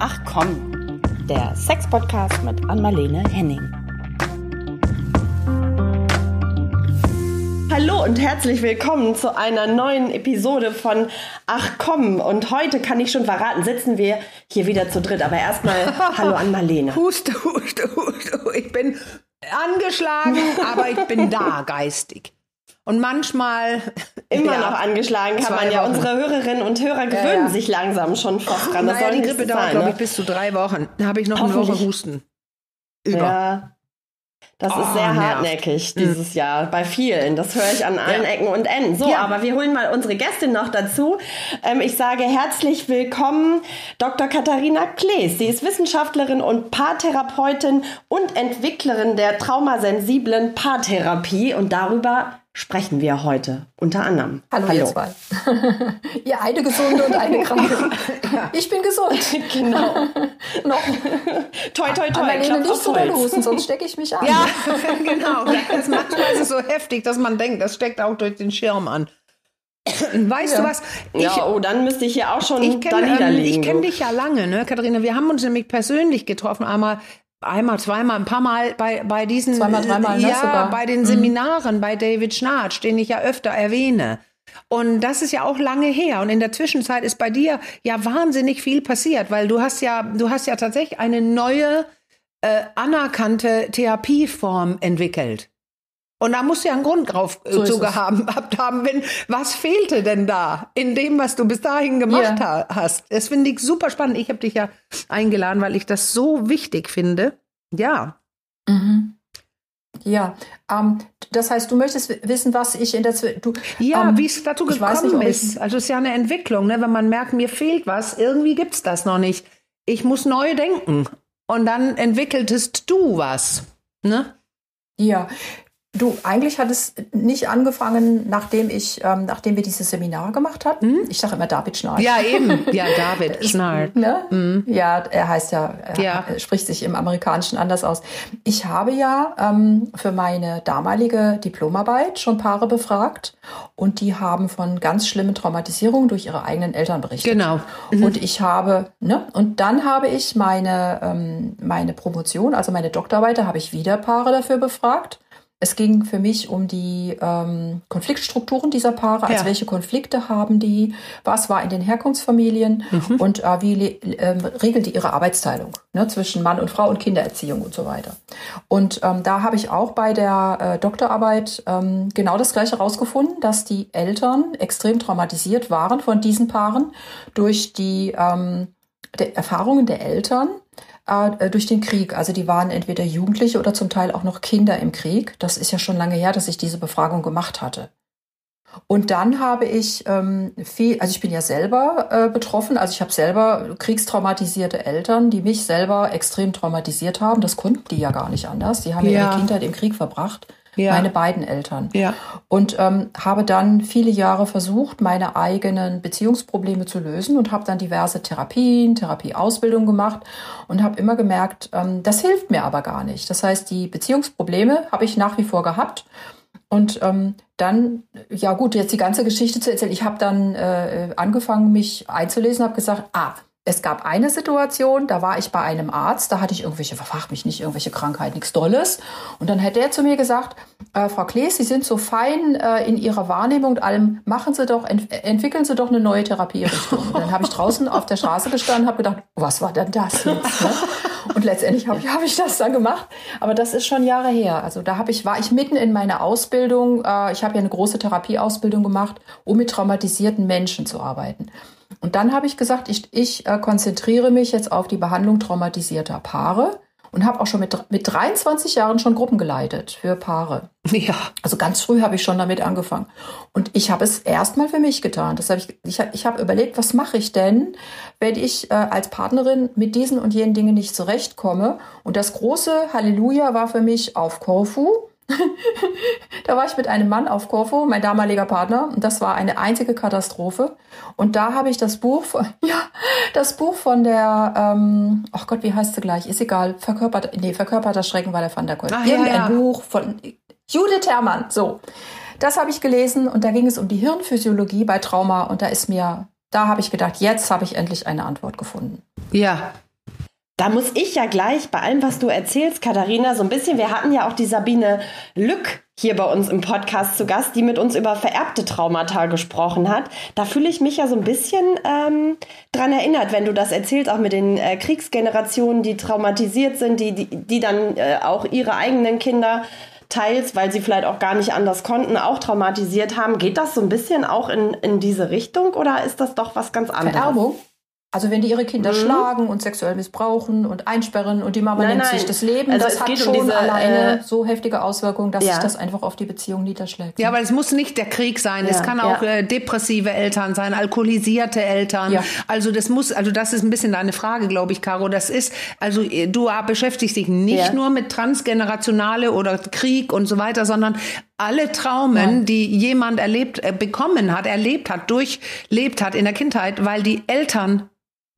Ach komm, der Sex-Podcast mit Anmalene Henning. Hallo und herzlich willkommen zu einer neuen Episode von Ach komm. Und heute kann ich schon verraten, sitzen wir hier wieder zu dritt. Aber erstmal Hallo an Marlene. Huste, huste, huste. Ich bin angeschlagen, aber ich bin da geistig. Und manchmal. Immer ja, noch angeschlagen kann man ja. Wochen. Unsere Hörerinnen und Hörer gewöhnen ja, sich langsam schon fast dran. Das naja, die Grippe dauert, glaube ne? ich, bis zu drei Wochen. Da habe ich noch eine Woche Husten. Über. Ja. Das oh, ist sehr hartnäckig nervt. Dieses Jahr bei vielen. Das höre ich an allen ja. Ecken und Enden. So, ja. aber wir holen mal unsere Gästin noch dazu. Ähm, ich sage herzlich willkommen Dr. Katharina Klees. Sie ist Wissenschaftlerin und Paartherapeutin und Entwicklerin der traumasensiblen Paartherapie und darüber sprechen wir heute unter anderem. Hallo, Hallo. ihr zwei. ihr eine gesunde und eine kranke. Ich bin gesund. genau. Noch. Toi, toi, toi. Annalene, nicht so husten, sonst stecke ich mich an. Ja, genau. Das ist manchmal ist es so heftig, dass man denkt, das steckt auch durch den Schirm an. Weißt ja. du was? Ich, ja, oh, dann müsste ich ja auch schon ich kenn, da niederlegen. Ähm, ich kenne dich ja lange, ne, Katharina? Wir haben uns nämlich persönlich getroffen, einmal einmal, zweimal, ein paar Mal bei, bei diesen, zweimal, dreimal, ne, ja, sogar. bei den mhm. Seminaren mhm. bei David Schnarch, den ich ja öfter erwähne. Und das ist ja auch lange her. Und in der Zwischenzeit ist bei dir ja wahnsinnig viel passiert, weil du hast ja, du hast ja tatsächlich eine neue, äh, anerkannte Therapieform entwickelt. Und da musst du ja einen Grund drauf äh, so zu haben, haben, wenn, was fehlte denn da in dem, was du bis dahin gemacht ja. hast? Das finde ich super spannend. Ich habe dich ja eingeladen, weil ich das so wichtig finde. Ja. Mhm. Ja, ähm, das heißt, du möchtest wissen, was ich in der Zwischenzeit. Ja, ähm, wie es dazu gekommen nicht, ist. Also es ist ja eine Entwicklung, ne? wenn man merkt, mir fehlt was, irgendwie gibt es das noch nicht. Ich muss neu denken. Und dann entwickeltest du was. Ne? Ja, Du, eigentlich hat es nicht angefangen, nachdem ich, ähm, nachdem wir dieses Seminar gemacht hatten. Hm? Ich sage immer David Schnarr. Ja, eben. Ja, David Schnarr. Ne? Mhm. Ja, er heißt ja, er ja. spricht sich im Amerikanischen anders aus. Ich habe ja ähm, für meine damalige Diplomarbeit schon Paare befragt und die haben von ganz schlimmen Traumatisierungen durch ihre eigenen Eltern berichtet. Genau. Mhm. Und ich habe, ne, und dann habe ich meine, ähm, meine Promotion, also meine Doktorarbeit, da habe ich wieder Paare dafür befragt. Es ging für mich um die ähm, Konfliktstrukturen dieser Paare, also ja. welche Konflikte haben die, was war in den Herkunftsfamilien mhm. und äh, wie äh, regelt die ihre Arbeitsteilung ne, zwischen Mann und Frau und Kindererziehung und so weiter. Und ähm, da habe ich auch bei der äh, Doktorarbeit ähm, genau das Gleiche herausgefunden, dass die Eltern extrem traumatisiert waren von diesen Paaren durch die ähm, der Erfahrungen der Eltern äh, durch den Krieg. Also die waren entweder Jugendliche oder zum Teil auch noch Kinder im Krieg. Das ist ja schon lange her, dass ich diese Befragung gemacht hatte. Und dann habe ich ähm, viel, also ich bin ja selber äh, betroffen, also ich habe selber kriegstraumatisierte Eltern, die mich selber extrem traumatisiert haben. Das konnten die ja gar nicht anders. Die haben ja ihre Kindheit im Krieg verbracht ja. meine beiden Eltern. Ja. Und ähm, habe dann viele Jahre versucht, meine eigenen Beziehungsprobleme zu lösen und habe dann diverse Therapien, Therapieausbildung gemacht und habe immer gemerkt, ähm, das hilft mir aber gar nicht. Das heißt, die Beziehungsprobleme habe ich nach wie vor gehabt. Und ähm, dann, ja gut, jetzt die ganze Geschichte zu erzählen. Ich habe dann äh, angefangen, mich einzulesen, habe gesagt, ah, es gab eine Situation, da war ich bei einem Arzt, da hatte ich irgendwelche, verfach mich nicht, irgendwelche Krankheit, nichts Dolles. Und dann hat der zu mir gesagt, äh, Frau Klees, Sie sind so fein äh, in Ihrer Wahrnehmung und allem, machen Sie doch, ent entwickeln Sie doch eine neue Therapierichtung. Und dann habe ich draußen auf der Straße gestanden und habe gedacht, was war denn das jetzt? Ne? Und letztendlich habe ich, hab ich das dann gemacht. Aber das ist schon Jahre her. Also da habe ich, war ich mitten in meiner Ausbildung. Äh, ich habe ja eine große Therapieausbildung gemacht, um mit traumatisierten Menschen zu arbeiten. Und dann habe ich gesagt, ich, ich äh, konzentriere mich jetzt auf die Behandlung traumatisierter Paare und habe auch schon mit, mit 23 Jahren schon Gruppen geleitet für Paare. Ja. Also ganz früh habe ich schon damit angefangen. Und ich habe es erstmal für mich getan. Das hab ich ich, ich habe überlegt, was mache ich denn, wenn ich äh, als Partnerin mit diesen und jenen Dingen nicht zurechtkomme. Und das große Halleluja war für mich auf Korfu da war ich mit einem Mann auf Korfu, mein damaliger Partner, und das war eine einzige Katastrophe. Und da habe ich das Buch, von, ja, das Buch von der, ähm, ach Gott, wie heißt sie gleich? Ist egal, verkörpert, nee, verkörperter Schrecken war der Van der Kolk. Irgendein ja, ja. Buch von Judith Herrmann, so. Das habe ich gelesen und da ging es um die Hirnphysiologie bei Trauma und da ist mir, da habe ich gedacht, jetzt habe ich endlich eine Antwort gefunden. Ja, Da muss ich ja gleich bei allem, was du erzählst, Katharina, so ein bisschen, wir hatten ja auch die Sabine Lück hier bei uns im Podcast zu Gast, die mit uns über vererbte Traumata gesprochen hat. Da fühle ich mich ja so ein bisschen ähm, dran erinnert, wenn du das erzählst, auch mit den äh, Kriegsgenerationen, die traumatisiert sind, die, die, die dann äh, auch ihre eigenen Kinder teils, weil sie vielleicht auch gar nicht anders konnten, auch traumatisiert haben. Geht das so ein bisschen auch in, in diese Richtung oder ist das doch was ganz anderes? Vererbung? Also wenn die ihre Kinder mhm. schlagen und sexuell missbrauchen und einsperren und die Mama nein, nimmt nein. sich das Leben, also das hat schon um diese, alleine äh, so heftige Auswirkungen, dass ja. sich das einfach auf die Beziehung niederschlägt. Ja, aber es muss nicht der Krieg sein. Ja. Es kann auch ja. äh, depressive Eltern sein, alkoholisierte Eltern. Ja. Also das muss, also das ist ein bisschen deine Frage, glaube ich, Caro. Das ist, also äh, du beschäftigst dich nicht nur mit transgenerationale oder Krieg und so weiter, sondern alle Traumen, die jemand erlebt, äh, bekommen hat, erlebt hat, durchlebt hat in der Kindheit, weil die Eltern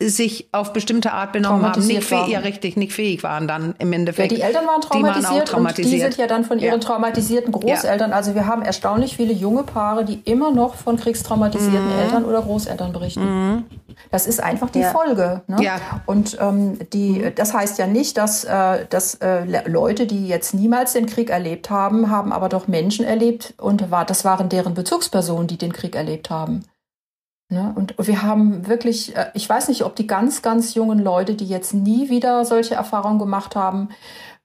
sich auf bestimmte Art benommen haben, nicht fähig, ja richtig, nicht fähig waren dann im Endeffekt. Ja, die Eltern waren traumatisiert, die waren traumatisiert. und die sind ja dann von ihren ja. traumatisierten Großeltern. Ja. Also wir haben erstaunlich viele junge Paare, die immer noch von kriegstraumatisierten mhm. Eltern oder Großeltern berichten. Mhm. Das ist einfach die Folge. Ne? Ja. Und ähm, die, das heißt ja nicht, dass, äh, dass äh, Leute, die jetzt niemals den Krieg erlebt haben, haben aber doch Menschen erlebt und war, das waren deren Bezugspersonen, die den Krieg erlebt haben. Ne? Und wir haben wirklich, äh, ich weiß nicht, ob die ganz, ganz jungen Leute, die jetzt nie wieder solche Erfahrungen gemacht haben,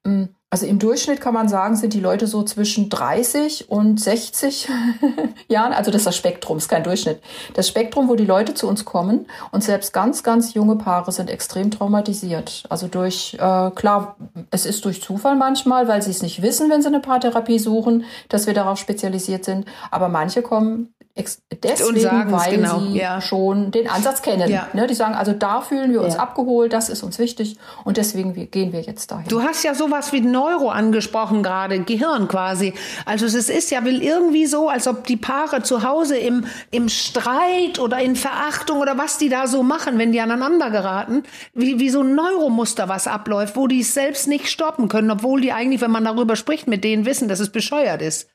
hm, also im Durchschnitt kann man sagen, sind die Leute so zwischen 30 und 60 Jahren. Also das ist das Spektrum, ist kein Durchschnitt. Das Spektrum, wo die Leute zu uns kommen und selbst ganz, ganz junge Paare sind extrem traumatisiert. Also durch, äh, klar, es ist durch Zufall manchmal, weil sie es nicht wissen, wenn sie eine Paartherapie suchen, dass wir darauf spezialisiert sind. Aber manche kommen deswegen, weil genau. sie ja. schon den Ansatz kennen. Ja. Ne, die sagen, also da fühlen wir uns ja. abgeholt, das ist uns wichtig und deswegen gehen wir jetzt dahin. Du hast ja sowas wie Neuro angesprochen gerade, Gehirn quasi. Also es ist ja will irgendwie so, als ob die Paare zu Hause im, im Streit oder in Verachtung oder was die da so machen, wenn die aneinander geraten, wie, wie so ein Neuromuster, was abläuft, wo die es selbst nicht stoppen können, obwohl die eigentlich, wenn man darüber spricht, mit denen wissen, dass es bescheuert ist.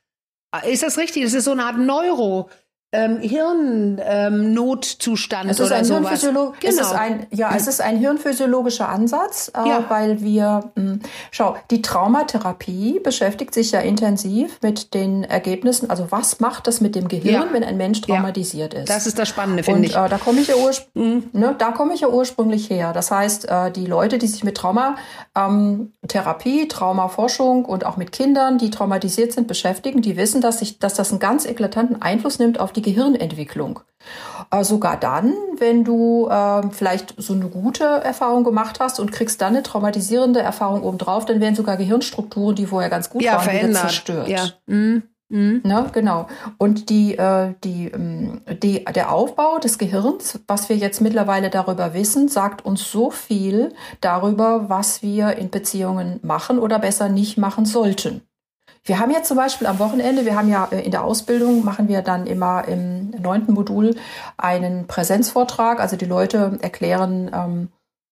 Ist das richtig? Das ist so eine Art Neuro, ähm, Hirnnotzustand ähm, oder sowas. Genau. Es ist ein, ja, es ist ein hirnphysiologischer Ansatz, äh, ja. weil wir, mh, hm, schau, die Traumatherapie beschäftigt sich ja intensiv mit den Ergebnissen. Also was macht das mit dem Gehirn, ja. wenn ein Mensch traumatisiert ja. ist? Das ist das Spannende, finde ich. Äh, da komme ich ja mhm. ne, da komme ich ja ursprünglich her. Das heißt, äh, die Leute, die sich mit Traumatherapie, ähm, Traumaforschung und auch mit Kindern, die traumatisiert sind, beschäftigen, die wissen, dass sich, dass das einen ganz eklatanten Einfluss nimmt auf die die Gehirnentwicklung. Äh, sogar dann, wenn du äh, vielleicht so eine gute Erfahrung gemacht hast und kriegst dann eine traumatisierende Erfahrung obendrauf, dann werden sogar Gehirnstrukturen, die vorher ganz gut ja, waren, verändert. wieder zerstört. Ja. Mhm. Mhm. Ne, genau. Und die, äh, die, ähm, die, der Aufbau des Gehirns, was wir jetzt mittlerweile darüber wissen, sagt uns so viel darüber, was wir in Beziehungen machen oder besser nicht machen sollten. Wir haben jetzt zum Beispiel am Wochenende, wir haben ja äh, in der Ausbildung, machen wir dann immer im neunten Modul einen Präsenzvortrag. Also die Leute erklären, ähm,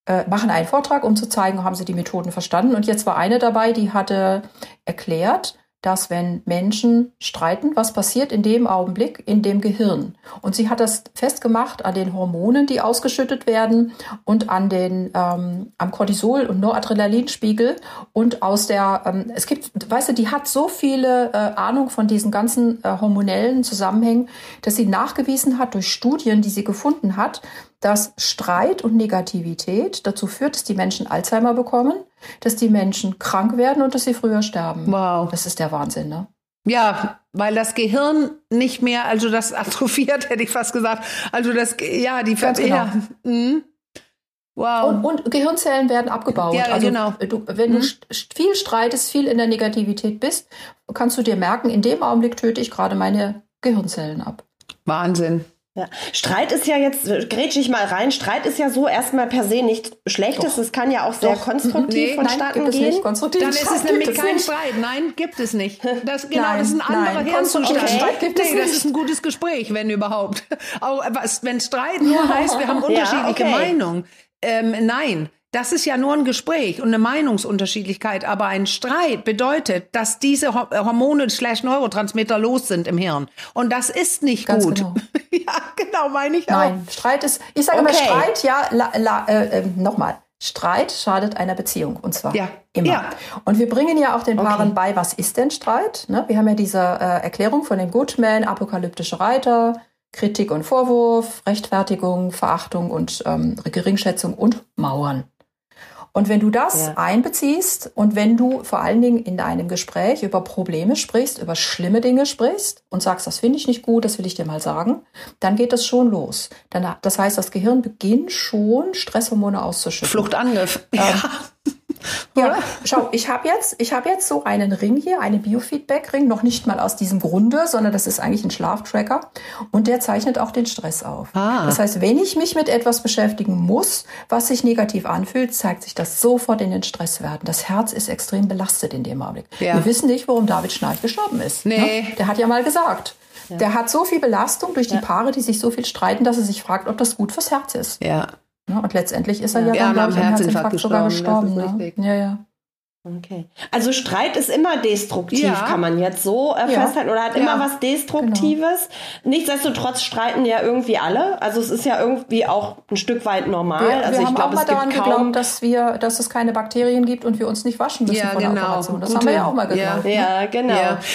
äh, machen einen Vortrag, um zu zeigen, haben sie die Methoden verstanden. Und jetzt war eine dabei, die hatte erklärt, dass wenn Menschen streiten, was passiert in dem Augenblick in dem Gehirn. Und sie hat das festgemacht an den Hormonen, die ausgeschüttet werden und an den ähm, am Cortisol und Noradrenalinspiegel und aus der ähm, es gibt, weißt du, die hat so viele äh, Ahnung von diesen ganzen äh, hormonellen Zusammenhängen, dass sie nachgewiesen hat durch Studien, die sie gefunden hat, dass Streit und Negativität dazu führt, dass die Menschen Alzheimer bekommen, dass die Menschen krank werden und dass sie früher sterben. Wow. Das ist der Wahnsinn, ne? Ja, weil das Gehirn nicht mehr, also das atrophiert, hätte ich fast gesagt. Also das, ja, die Ganz genau. Ja, mhm. Wow. Und, und, Gehirnzellen werden abgebaut. Ja, also genau. Du, wenn mhm. du viel streitest, viel in der Negativität bist, kannst du dir merken, in dem Augenblick töte ich gerade meine Gehirnzellen ab. Wahnsinn. Ja. Streit ist ja jetzt, grätsch ich mal rein, Streit ist ja so erstmal per se nichts Schlechtes. Es kann ja auch sehr Doch. konstruktiv nee, vonstatten nein, gehen. Konstruktiv Dann ist es nämlich kein nicht. Streit. Nein, gibt es nicht. Das, genau, nein, das ist ein anderer Hirnzustand. Okay. Nee, das ist ein gutes Gespräch, wenn überhaupt. Auch, was, wenn Streit nur heißt, wir haben unterschiedliche ja, okay. Meinungen. Ähm, nein, das ist ja nur ein Gespräch und eine Meinungsunterschiedlichkeit, aber ein Streit bedeutet, dass diese äh, Hormone slash Neurotransmitter los sind im Hirn. Und das ist nicht Ganz gut. Genau. ja, genau, meine ich Nein, auch. Streit ist, ich sage okay. immer Streit, ja, la, la, äh, äh, nochmal. Streit schadet einer Beziehung und zwar ja. immer. Ja. Und wir bringen ja auch den Paaren okay. bei, was ist denn Streit? Ne? Wir haben ja diese äh, Erklärung von dem Goodman, apokalyptische Reiter, Kritik und Vorwurf, Rechtfertigung, Verachtung und ähm, Geringschätzung und Mauern. Und wenn du das ja. einbeziehst und wenn du vor allen Dingen in deinem Gespräch über Probleme sprichst, über schlimme Dinge sprichst und sagst, das finde ich nicht gut, das will ich dir mal sagen, dann geht das schon los. Dann, das heißt, das Gehirn beginnt schon Stresshormone auszuschütten. Fluchtangriff. Ähm, ja. Ja, schau, ich habe jetzt, ich habe jetzt so einen Ring hier, einen Biofeedback-Ring, noch nicht mal aus diesem Grunde, sondern das ist eigentlich ein Schlaftracker und der zeichnet auch den Stress auf. Ah. Das heißt, wenn ich mich mit etwas beschäftigen muss, was sich negativ anfühlt, zeigt sich das sofort in den Stresswerten. Das Herz ist extrem belastet in dem Augenblick. Ja. Wir wissen nicht, warum David Schnarch gestorben ist. Nee. Ne? Der hat ja mal gesagt. Ja. Der hat so viel Belastung durch die ja. Paare, die sich so viel streiten, dass er sich fragt, ob das gut fürs Herz ist. Ja. Ne? Und letztendlich ist er ja, ja dann, glaube ich, am Herzinfarkt, Herzinfarkt sogar gestorben. Ne? Ja, ja. Okay. Also Streit ist immer destruktiv, ja. kann man jetzt so äh, ja. festhalten, oder hat ja. immer was Destruktives. Genau. Nichtsdestotrotz streiten ja irgendwie alle. Also es ist ja irgendwie auch ein Stück weit normal. Wir, also wir ich glaube, auch mal daran geglaubt, dass wir, dass es keine Bakterien gibt und wir uns nicht waschen müssen ja, genau. Operation. Das Gute. haben wir ja auch mal geglaubt. Ja, ja genau.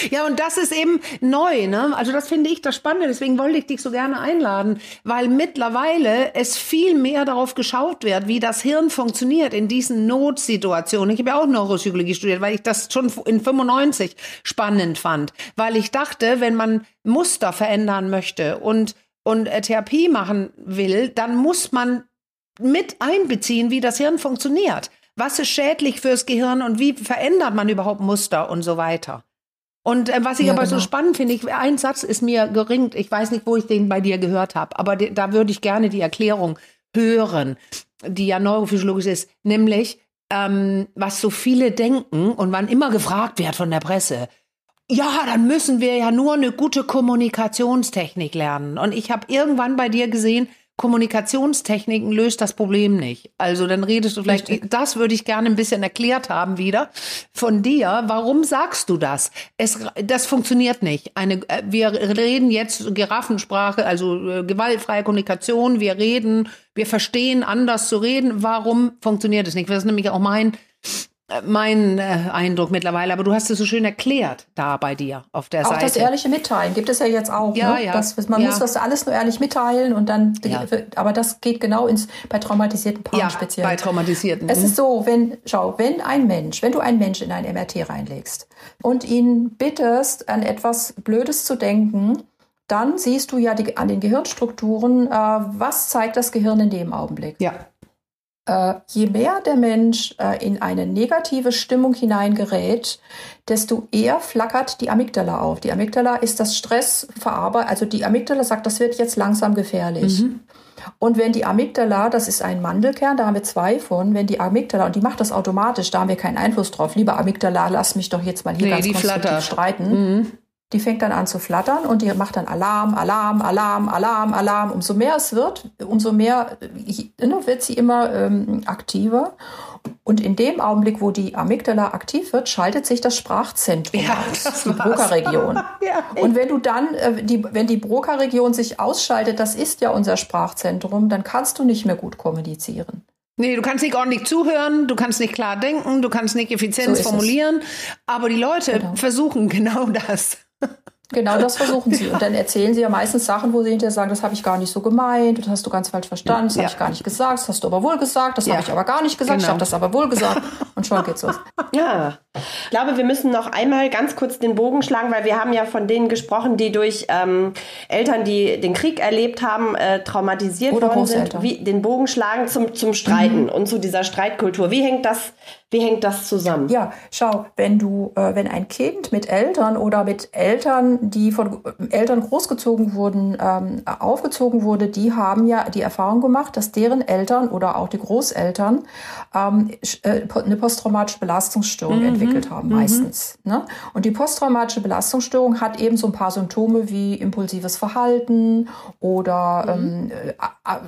Ja. und das ist eben neu. Ne? Also das finde ich das Spannende. Deswegen wollte ich dich so gerne einladen, weil mittlerweile es viel mehr darauf geschaut wird, wie das Hirn funktioniert in diesen Notsituationen. Ich habe ja auch Neuropsychologie Neuropsychologie studiert, weil ich das schon in 95 spannend fand, weil ich dachte, wenn man Muster verändern möchte und und äh, Therapie machen will, dann muss man mit einbeziehen, wie das Hirn funktioniert. Was ist schädlich fürs Gehirn und wie verändert man überhaupt Muster und so weiter. Und äh, was ich ja, aber genau. so spannend finde, ich, ein Satz ist mir geringt, ich weiß nicht, wo ich den bei dir gehört habe, aber de, da würde ich gerne die Erklärung hören, die ja neurophysiologisch ist, nämlich ähm, was so viele denken und wann immer gefragt wird von der Presse, ja, dann müssen wir ja nur eine gute Kommunikationstechnik lernen. Und ich habe irgendwann bei dir gesehen, Kommunikationstechniken löst das Problem nicht. Also dann redest du vielleicht, Richtig. das würde ich gerne ein bisschen erklärt haben wieder von dir. Warum sagst du das? Es, das funktioniert nicht. Eine, äh, wir reden jetzt Giraffensprache, also äh, gewaltfreie Kommunikation. Wir reden, wir verstehen anders zu reden. Warum funktioniert es nicht? Das ist nämlich auch mein mein äh, Eindruck mittlerweile, aber du hast es so schön erklärt da bei dir auf der auch Seite. Auch das ehrliche Mitteilen gibt es ja jetzt auch. Ja, ne? ja. Das, man ja. muss das alles nur ehrlich mitteilen und dann, ja. aber das geht genau ins bei traumatisierten Paaren ja, speziell. bei traumatisierten. Es ist so, wenn schau, wenn ein Mensch, wenn du einen Mensch in ein MRT reinlegst und ihn bittest, an etwas Blödes zu denken, dann siehst du ja die, an den Gehirnstrukturen, äh, was zeigt das Gehirn in dem Augenblick. Ja. Äh, je mehr der Mensch äh, in eine negative Stimmung hineingerät, desto eher flackert die Amygdala auf. Die Amygdala ist das Stressverarbeitung, also die Amygdala sagt, das wird jetzt langsam gefährlich. Mhm. Und wenn die Amygdala, das ist ein Mandelkern, da haben wir zwei von, wenn die Amygdala, und die macht das automatisch, da haben wir keinen Einfluss drauf. Lieber Amygdala, lass mich doch jetzt mal hier nee, ganz konstruktiv flattert. streiten. Mhm. Die fängt dann an zu flattern und die macht dann Alarm, Alarm, Alarm, Alarm, Alarm. Umso mehr es wird, umso mehr ne, wird sie immer ähm, aktiver. Und in dem Augenblick, wo die Amygdala aktiv wird, schaltet sich das Sprachzentrum ja, aus, das die Broca-Region. ja, und wenn du dann, äh, die, wenn die Broca-Region sich ausschaltet, das ist ja unser Sprachzentrum, dann kannst du nicht mehr gut kommunizieren. Nee, du kannst nicht ordentlich zuhören, du kannst nicht klar denken, du kannst nicht effizient so formulieren, es. aber die Leute genau. versuchen genau das. Genau das versuchen sie. Und dann erzählen sie ja meistens Sachen, wo sie hinterher sagen, das habe ich gar nicht so gemeint, das hast du ganz falsch verstanden, das ja. habe ich gar nicht gesagt, das hast du aber wohl gesagt, das ja. habe ich aber gar nicht gesagt, genau. ich habe das aber wohl gesagt. Und schon geht's los. Ja. Ich glaube, wir müssen noch einmal ganz kurz den Bogen schlagen, weil wir haben ja von denen gesprochen, die durch ähm, Eltern, die den Krieg erlebt haben, äh, traumatisiert Oder worden sind, wie den Bogen schlagen zum, zum Streiten mhm. und zu dieser Streitkultur. Wie hängt das wie hängt das zusammen? Ja, schau, wenn du, äh, wenn ein Kind mit Eltern oder mit Eltern, die von Eltern großgezogen wurden, ähm, aufgezogen wurde, die haben ja die Erfahrung gemacht, dass deren Eltern oder auch die Großeltern ähm, äh, eine posttraumatische Belastungsstörung mhm. Entwickelt haben, mhm. meistens. Ne? Und die posttraumatische Belastungsstörung hat eben so ein paar Symptome wie impulsives Verhalten oder mhm. ähm, äh,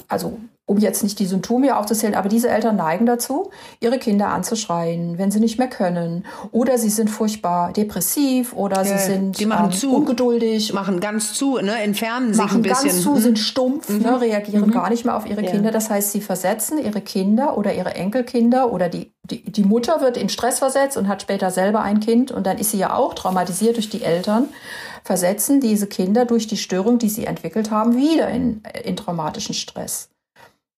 also um jetzt nicht die Symptome aufzuzählen, aber diese Eltern neigen dazu, ihre Kinder anzuschreien, wenn sie nicht mehr können. Oder sie sind furchtbar depressiv oder sie sind die machen ähm, zu. ungeduldig. Machen ganz zu, ne? entfernen sich machen ein bisschen. ganz zu, mhm. sind stumpf, ne? mhm. reagieren mhm. gar nicht mehr auf ihre ja. Kinder. Das heißt, sie versetzen ihre Kinder oder ihre Enkelkinder oder die, die, die Mutter wird in Stress versetzt und hat später selber ein Kind und dann ist sie ja auch traumatisiert durch die Eltern versetzen diese Kinder durch die Störung, die sie entwickelt haben, wieder in, in traumatischen Stress.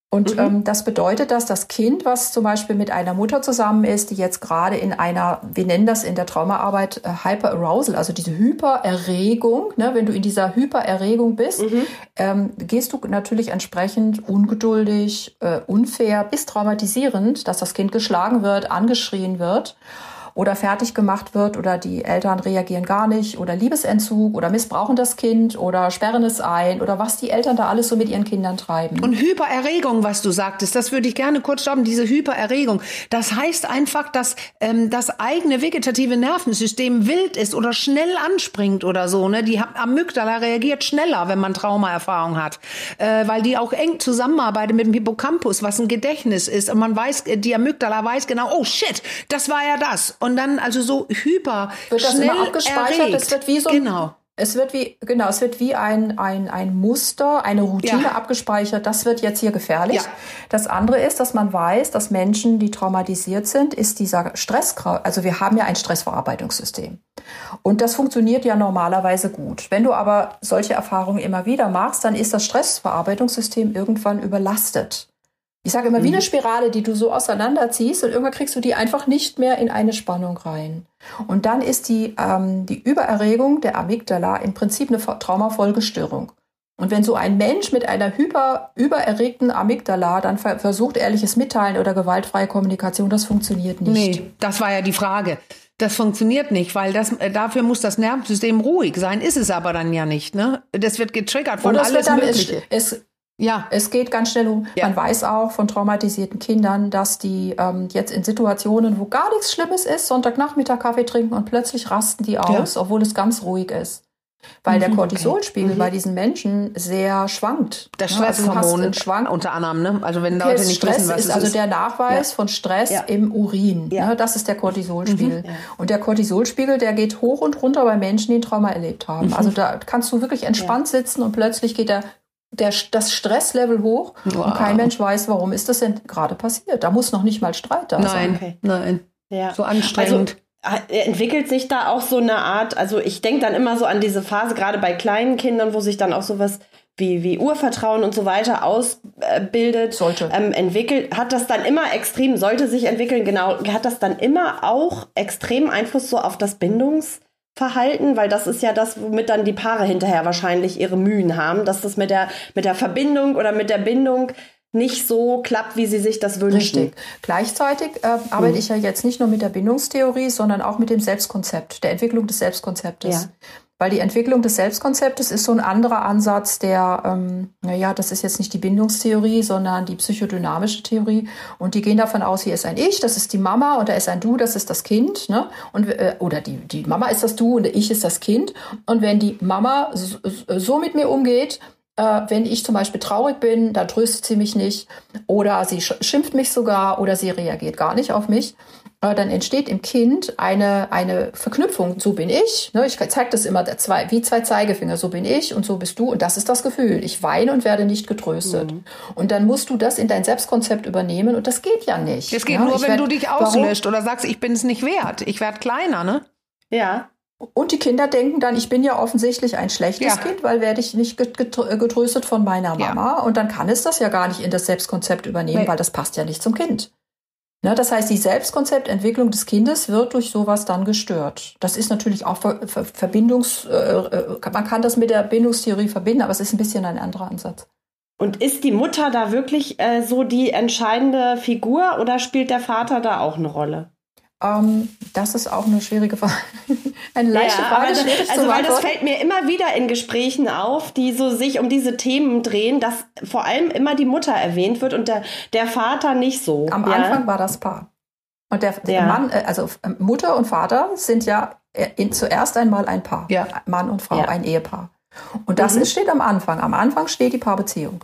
Und mhm. ähm, das bedeutet, dass das Kind, was zum Beispiel mit einer Mutter zusammen ist, die jetzt gerade in einer, wir nennen das in der Traumaarbeit äh, Hyperarousal, also diese Hypererregung, ne, wenn du in dieser Hypererregung bist, mhm. ähm, gehst du natürlich entsprechend ungeduldig, äh, unfair bis traumatisierend, dass das Kind geschlagen wird, angeschrien wird oder fertig gemacht wird oder die Eltern reagieren gar nicht oder Liebesentzug oder missbrauchen das Kind oder sperren es ein oder was die Eltern da alles so mit ihren Kindern treiben. Und Hypererregung, was du sagtest, das würde ich gerne kurz stoppen, diese Hypererregung. Das heißt einfach, dass ähm, das eigene vegetative Nervensystem wild ist oder schnell anspringt oder so. Ne? Die Amygdala reagiert schneller, wenn man Traumaerfahrung hat, äh, weil die auch eng zusammenarbeitet mit dem Hippocampus, was ein Gedächtnis ist. Und man weiß, die Amygdala weiß genau, oh shit, das war ja das und dann also so hyper wird das schnell immer abgespeichert. Erregt. Es wird wie so genau. Es wird wie, genau, es wird wie ein, ein, ein Muster, eine Routine ja. abgespeichert. Das wird jetzt hier gefährlich. Ja. Das andere ist, dass man weiß, dass Menschen, die traumatisiert sind, ist dieser Stress, also wir haben ja ein Stressverarbeitungssystem. Und das funktioniert ja normalerweise gut. Wenn du aber solche Erfahrungen immer wieder machst, dann ist das Stressverarbeitungssystem irgendwann überlastet. Ich sage immer, mhm. wie eine mhm. Spirale, die du so auseinanderziehst und irgendwann kriegst du die einfach nicht mehr in eine Spannung rein. Und dann ist die, ähm, die Übererregung der Amygdala im Prinzip eine Traumafolgestörung. Und wenn so ein Mensch mit einer hyper, übererregten Amygdala dann ver versucht, ehrliches Mitteilen oder gewaltfreie Kommunikation, das funktioniert nicht. Nee, das war ja die Frage. Das funktioniert nicht, weil das, äh, dafür muss das Nervensystem ruhig sein, ist es aber dann ja nicht. Ne? Das wird getriggert von alles Mögliche. Es, ja, es geht ganz schnell um. Ja. Man weiß auch von traumatisierten Kindern, dass die ähm, jetzt in Situationen, wo gar nichts Schlimmes ist, Sonntagnachmittag Kaffee trinken und plötzlich rasten die aus, ja. obwohl es ganz ruhig ist. Weil mhm, der Cortisolspiegel okay. mhm. bei diesen Menschen sehr schwankt. Das Stresshormon also schwankt unter anderem, ne? Also wenn Leute nicht Stress wissen, was ist, also der Nachweis ja. von Stress im Urin. Ne? Das ist der Cortisolspiegel. Mhm. Und der Cortisolspiegel, der geht hoch und runter bei Menschen, die ein Trauma erlebt haben. Mhm. Also da kannst du wirklich entspannt sitzen und plötzlich geht der der, das Stresslevel hoch wow. und kein Mensch weiß, warum ist das denn gerade passiert. Da muss noch nicht mal Streit da nein, sein. Okay. Nein, ja. so anstrengend. Also, entwickelt sich da auch so eine Art, also ich denke dann immer so an diese Phase, gerade bei kleinen Kindern, wo sich dann auch sowas wie, wie Urvertrauen und so weiter ausbildet, sollte. Ähm, entwickelt, hat das dann immer extrem, sollte sich entwickeln, genau, hat das dann immer auch extrem Einfluss so auf das Bindungs- Verhalten, weil das ist ja das, womit dann die Paare hinterher wahrscheinlich ihre Mühen haben, dass das mit der, mit der Verbindung oder mit der Bindung nicht so klappt, wie sie sich das wünschen. Richtig. Gleichzeitig äh, arbeite mhm. ich ja jetzt nicht nur mit der Bindungstheorie, sondern auch mit dem Selbstkonzept, der Entwicklung des Selbstkonzeptes. Ja. Weil die Entwicklung des Selbstkonzeptes ist so ein anderer Ansatz, der, ähm, naja, das ist jetzt nicht die Bindungstheorie, sondern die psychodynamische Theorie. Und die gehen davon aus, hier ist ein Ich, das ist die Mama und da ist ein Du, das ist das Kind. Ne? Und, äh, oder die, die Mama ist das Du und Ich ist das Kind. Und wenn die Mama so, so mit mir umgeht, äh, wenn ich zum Beispiel traurig bin, dann tröstet sie mich nicht oder sie schimpft mich sogar oder sie reagiert gar nicht auf mich, dann entsteht im Kind eine, eine Verknüpfung. So bin ich. Ne? Ich zeige das immer zwei, wie zwei Zeigefinger. So bin ich und so bist du. Und das ist das Gefühl. Ich weine und werde nicht getröstet. Mhm. Und dann musst du das in dein Selbstkonzept übernehmen. Und das geht ja nicht. Das geht ja? nur, ich wenn werd, du dich auslöscht warum? oder sagst, ich bin es nicht wert. Ich werde kleiner, ne? Ja. Und die Kinder denken dann, ich bin ja offensichtlich ein schlechtes ja. Kind, weil werde ich nicht getröstet von meiner Mama. Ja. Und dann kann es das ja gar nicht in das Selbstkonzept übernehmen, nee. weil das passt ja nicht zum Kind. Ne, das heißt, die Selbstkonzeptentwicklung des Kindes wird durch sowas dann gestört. Das ist natürlich auch Ver Ver Verbindungs, äh, man kann das mit der Bindungstheorie verbinden, aber es ist ein bisschen ein anderer Ansatz. Und ist die Mutter da wirklich äh, so die entscheidende Figur oder spielt der Vater da auch eine Rolle? Ähm, das ist auch eine schwierige Frage. eine leichte ja, Frage. Das, also, weil das fällt mir immer wieder in Gesprächen auf, die so sich um diese Themen drehen, dass vor allem immer die Mutter erwähnt wird und der, der Vater nicht so. Am ja? Anfang war das Paar. Und der, der ja. Mann, äh, also äh, Mutter und Vater sind ja äh, in, zuerst einmal ein Paar. Ja. Mann und Frau, ein Ehepaar. Und das mhm. steht am Anfang. Am Anfang steht die Paarbeziehung.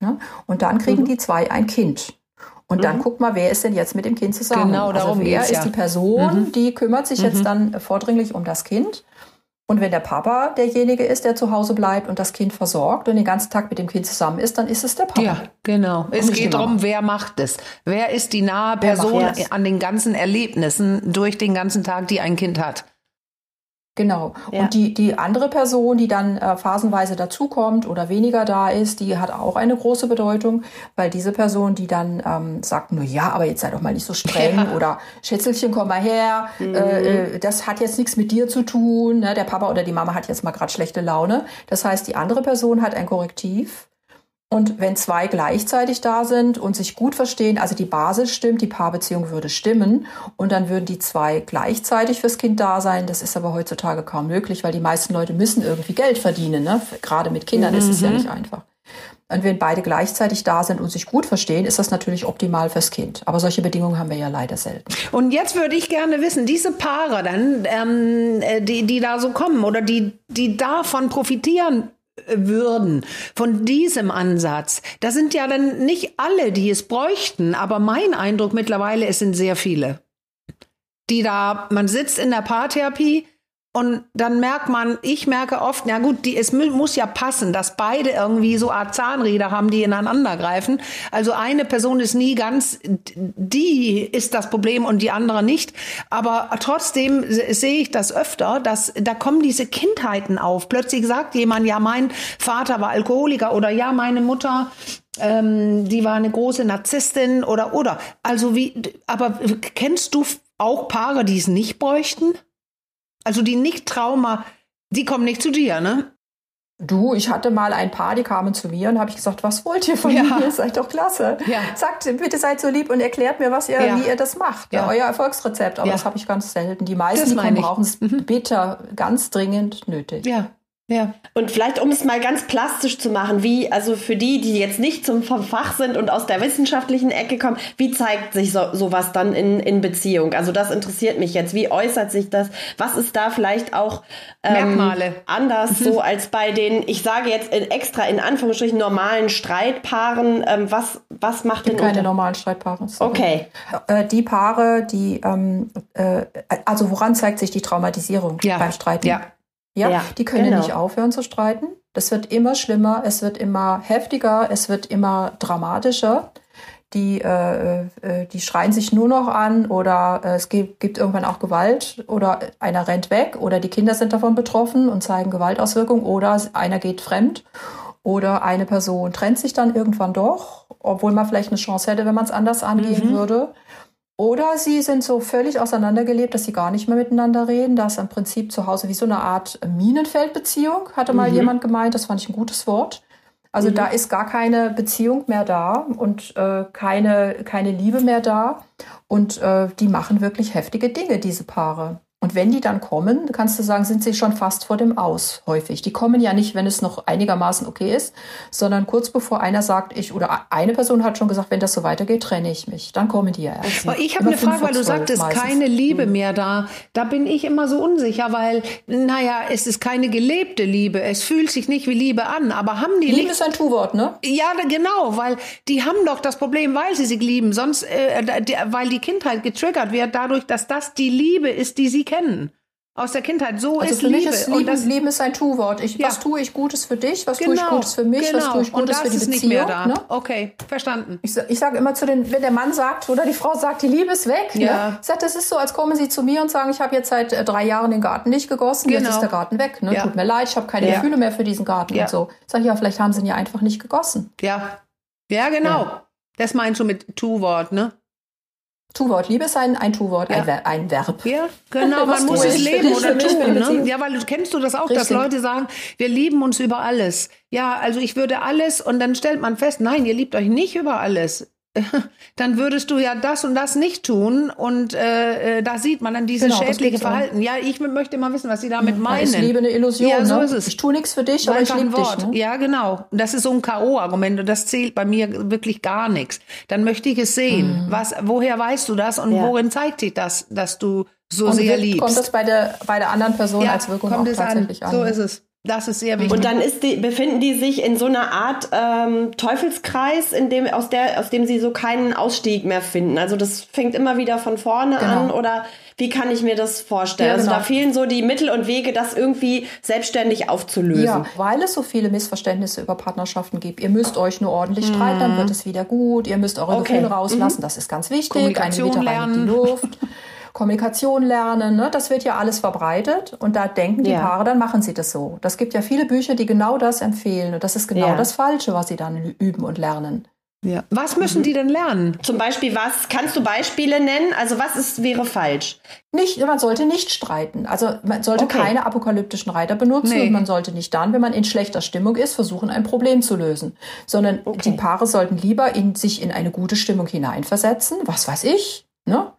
Ne? Und dann kriegen mhm. die zwei ein Kind. Und dann mhm. guck mal, wer ist denn jetzt mit dem Kind zusammen? Genau, darum also wer ist ja. die Person, mhm. die kümmert sich jetzt mhm. dann vordringlich um das Kind. Und wenn der Papa derjenige ist, der zu Hause bleibt und das Kind versorgt und den ganzen Tag mit dem Kind zusammen ist, dann ist es der Papa. Ja, genau. Es geht darum, wer macht es? Wer ist die nahe Person an den ganzen Erlebnissen durch den ganzen Tag, die ein Kind hat? Genau. Ja. Und die, die andere Person, die dann äh, phasenweise dazukommt oder weniger da ist, die hat auch eine große Bedeutung, weil diese Person, die dann ähm, sagt, nur ja, aber jetzt sei doch mal nicht so streng ja. oder Schätzelchen, komm mal her, mhm. äh, das hat jetzt nichts mit dir zu tun, ne? der Papa oder die Mama hat jetzt mal gerade schlechte Laune. Das heißt, die andere Person hat ein Korrektiv und wenn zwei gleichzeitig da sind und sich gut verstehen, also die Basis stimmt, die Paarbeziehung würde stimmen und dann würden die zwei gleichzeitig fürs Kind da sein. Das ist aber heutzutage kaum möglich, weil die meisten Leute müssen irgendwie Geld verdienen. Ne? Gerade mit Kindern mhm. ist es ja mhm. nicht einfach. Und wenn beide gleichzeitig da sind und sich gut verstehen, ist das natürlich optimal fürs Kind. Aber solche Bedingungen haben wir ja leider selten. Und jetzt würde ich gerne wissen, diese Paare dann, ähm, äh, die, die da so kommen oder die, die davon profitieren würden von diesem Ansatz. Das sind ja dann nicht alle, die es bräuchten, aber mein Eindruck mittlerweile, es sind sehr viele, die da, man sitzt in der Paartherapie und dann merkt man, ich merke oft, na gut, die, es muss ja passen, dass beide irgendwie so Art Zahnräder haben, die ineinander greifen. Also eine Person ist nie ganz, die ist das Problem und die andere nicht. Aber trotzdem sehe ich das öfter, dass da kommen diese Kindheiten auf. Plötzlich sagt jemand, ja, mein Vater war Alkoholiker oder ja, meine Mutter ähm, die war eine große Narzisstin oder oder. Also wie, aber kennst du auch Paare, die es nicht bräuchten? Also die Nicht-Trauma, die kommen nicht zu dir, ne? Du, ich hatte mal ein Paar, die kamen zu mir und habe ich gesagt, was wollt ihr von ja. mir? Seid doch klasse. Ja. Sagt, bitte seid so lieb und erklärt mir, was ihr, ja. wie ihr das macht. Ja. Euer Erfolgsrezept. Aber das habe ich ganz selten. Die meisten, die brauchen es mhm. bitter, ganz dringend nötig. Ja. Ja. Und vielleicht, um es mal ganz plastisch zu machen, wie, also für die, die jetzt nicht zum vom Fach sind und aus der wissenschaftlichen Ecke kommen, wie zeigt sich so, sowas dann in, in Beziehung? Also das interessiert mich jetzt. Wie äußert sich das? Was ist da vielleicht auch ähm, Merkmale anders mhm. so als bei den, ich sage jetzt in extra in Anführungsstrichen normalen Streitpaaren? Ähm, was, was macht denn keine normalen Streitpaare? Sorry. Okay. Äh, die Paare, die, ähm, äh, also woran zeigt sich die Traumatisierung ja. beim Streiten? Ja. Ja, ja die können genau. nicht aufhören zu streiten. Das wird immer schlimmer, es wird immer heftiger, es wird immer dramatischer. Die, äh, äh, die schreien sich nur noch an oder äh, es gibt, gibt irgendwann auch Gewalt oder einer rennt weg oder die Kinder sind davon betroffen und zeigen Gewaltauswirkungen oder einer geht fremd oder eine Person trennt sich dann irgendwann doch, obwohl man vielleicht eine Chance hätte, wenn man es anders angehen mhm. würde. Oder sie sind so völlig auseinandergelebt, dass sie gar nicht mehr miteinander reden. Da ist im Prinzip zu Hause wie so eine Art Minenfeldbeziehung, hatte mal mhm. jemand gemeint. Das fand ich ein gutes Wort. Also mhm. da ist gar keine Beziehung mehr da und äh, keine, keine Liebe mehr da. Und äh, die machen wirklich heftige Dinge, diese Paare. Und wenn die dann kommen, kannst du sagen, sind sie schon fast vor dem Aus häufig. Die kommen ja nicht, wenn es noch einigermaßen okay ist, sondern kurz bevor einer sagt, ich oder eine Person hat schon gesagt, wenn das so weitergeht, trenne ich mich. Dann kommen die ja erst. Aber ich habe eine Frage, weil du sagtest, meistens. keine Liebe mhm. mehr da. Da bin ich immer so unsicher, weil, naja, es ist keine gelebte Liebe. Es fühlt sich nicht wie Liebe an. Aber haben die Liebe nicht, ist ein Tu-Wort, ne? Ja, genau, weil die haben doch das Problem, weil sie sich lieben. Sonst, äh, weil die Kindheit getriggert wird dadurch, dass das die Liebe ist, die sie kennen. Aus der Kindheit. So also ist für Liebe. Mich ist Liebe, und das, Liebe ist ein Tu-Wort. Ja. Was tue ich Gutes für dich? Was genau, tue ich genau, Gutes für mich? Genau. Was tue ich Gutes für die Beziehung? Nicht mehr da. Ne? Okay, verstanden. Ich, ich sage immer zu den, wenn der Mann sagt oder die Frau sagt, die Liebe ist weg. Ne? Ja. Ne? Ich sage, das ist so, als kommen sie zu mir und sagen, ich habe jetzt seit äh, drei Jahren den Garten nicht gegossen, genau. jetzt ist der Garten weg. Ne? Ja. Tut mir leid, ich habe keine. Gefühle mehr für diesen Garten und so. Ich sage, ja, vielleicht haben sie ihn ja einfach nicht gegossen. Ja, ja, genau. Das meinst du mit Tu-Wort, ne? Tu-Wort. Liebe ist ein, ein Tu-Wort, ja. ein, Ver ein, Verb. Ja, genau, man muss es leben oder tun. Ne? Ja, weil kennst du das auch, Richtig. dass Leute sagen, wir lieben uns über alles. Ja, also ich würde alles und dann stellt man fest, nein, ihr liebt euch nicht über alles. dann würdest du ja das und das nicht tun und äh, äh da sieht man dann dieses genau, schädliche Verhalten. Ja, ich möchte mal wissen, was sie damit ja, meinen. Ist Liebe eine Illusion. Ja, so ne? ist es. Ich tue nichts für dich, aber ich liebe dich. Ne? Ja, genau. Das ist so ein K.O.-Argument und das zählt bei mir wirklich gar nichts. Dann möchte ich es sehen. Mhm. Was, woher weißt du das und ja. worin zeigt sich das, dass du so und sehr liebst? Kommt das bei der, bei der anderen Person ja, als Wirkung auch tatsächlich an? an? So ist es. Das ist sehr wichtig. Und dann ist die, befinden die sich in so einer Art ähm, Teufelskreis, in dem, aus, der, aus dem sie so keinen Ausstieg mehr finden. Also das fängt immer wieder von vorne genau. an oder wie kann ich mir das vorstellen? Ja, genau. Also da genau. fehlen so die Mittel und Wege, das irgendwie selbstständig aufzulösen. Ja, weil es so viele Missverständnisse über Partnerschaften gibt. Ihr müsst euch nur ordentlich mhm. streiten, dann wird es wieder gut. Ihr müsst eure okay. Gefühle rauslassen, mhm. das ist ganz wichtig. Eine Witte rein in die Luft. Kommunikation lernen, ne? das wird ja alles verbreitet und da denken die ja. Paare, dann machen sie das so. Das gibt ja viele Bücher, die genau das empfehlen und das ist genau ja. das Falsche, was sie dann üben und lernen. Ja. Was müssen mhm. die denn lernen? Zum Beispiel was? Kannst du Beispiele nennen? Also was ist, wäre falsch? Nicht, man sollte nicht streiten. Also man sollte okay. keine apokalyptischen Reiter benutzen nee. und man sollte nicht dann, wenn man in schlechter Stimmung ist, versuchen, ein Problem zu lösen. Sondern okay. die Paare sollten lieber in, sich in eine gute Stimmung hineinversetzen. Was weiß ich? Ne?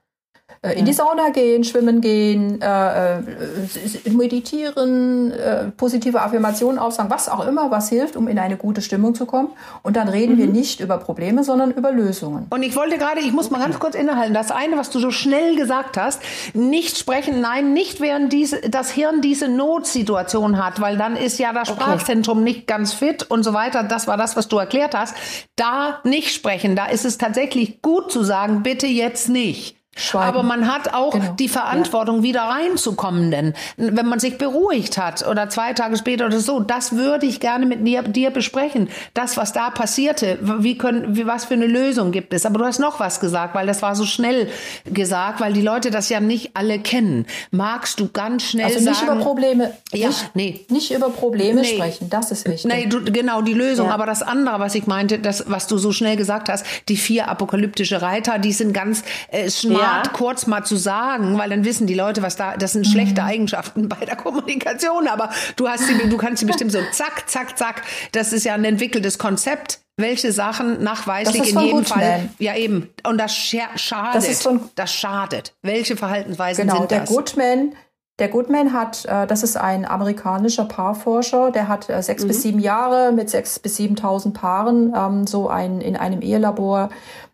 Äh, in die Sauna gehen, schwimmen gehen, äh, äh, meditieren, äh, positive Affirmationen aufsagen, was auch immer, was hilft, um in eine gute Stimmung zu kommen. Und dann reden mhm. wir nicht über Probleme, sondern über Lösungen. Und ich wollte gerade, ich muss mal ganz kurz innehalten, das eine, was du so schnell gesagt hast, nicht sprechen, nein, nicht während diese, das Hirn diese Notsituation hat, weil dann ist ja das Sprachzentrum okay. nicht ganz fit und so weiter. Das war das, was du erklärt hast. Da nicht sprechen, da ist es tatsächlich gut zu sagen, bitte jetzt nicht. Schweigen. Aber man hat auch genau. die Verantwortung, ja. wieder reinzukommen. Denn wenn man sich beruhigt hat oder zwei Tage später oder so, das würde ich gerne mit dir, dir besprechen. Das, was da passierte, wie können, wie, was für eine Lösung gibt es? Aber du hast noch was gesagt, weil das war so schnell gesagt, weil die Leute das ja nicht alle kennen. Magst du ganz schnell also nicht sagen? über Probleme, ja, nicht, nee. nicht über Probleme nee. sprechen. Das ist wichtig. Nee, du, genau, die Lösung. Ja. Aber das andere, was ich meinte, das, was du so schnell gesagt hast, die vier apokalyptische Reiter, die sind ganz äh, smart ja. kurz mal zu sagen, weil dann wissen die Leute, was da, das sind schlechte mhm. Eigenschaften bei der Kommunikation, aber du hast sie, du kannst sie bestimmt so zack, zack, zack. Das ist ja ein entwickeltes Konzept welche Sachen nachweislich in jedem. Fall. Ja, eben. Und das schadet. Das, ist von, das schadet. Welche Verhaltensweisen genau, sind das? Der Goodman, der Goodman hat, äh, das ist ein amerikanischer Paarforscher, der hat äh, sechs mhm. bis sieben Jahre mit sechs bis siebentausend Paaren ähm, so ein, in einem Ehelabor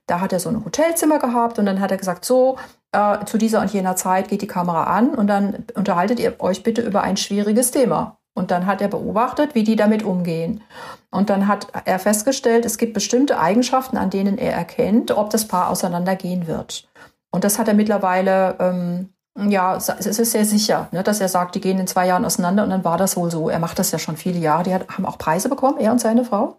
da hat er so ein Hotelzimmer gehabt und dann hat er gesagt, so, äh, zu dieser und jener Zeit geht die Kamera an und dann unterhaltet ihr euch bitte über ein schwieriges Thema. Und dann hat er beobachtet, wie die damit umgehen. Und dann hat er festgestellt, es gibt bestimmte Eigenschaften, an denen er erkennt, ob das Paar auseinandergehen wird. Und das hat er mittlerweile, ähm, ja, es ist sehr sicher, ne, dass er sagt, die gehen in zwei Jahren auseinander und dann war das wohl so. Er macht das ja schon viele Jahre. Die hat, haben auch Preise bekommen, er und seine Frau.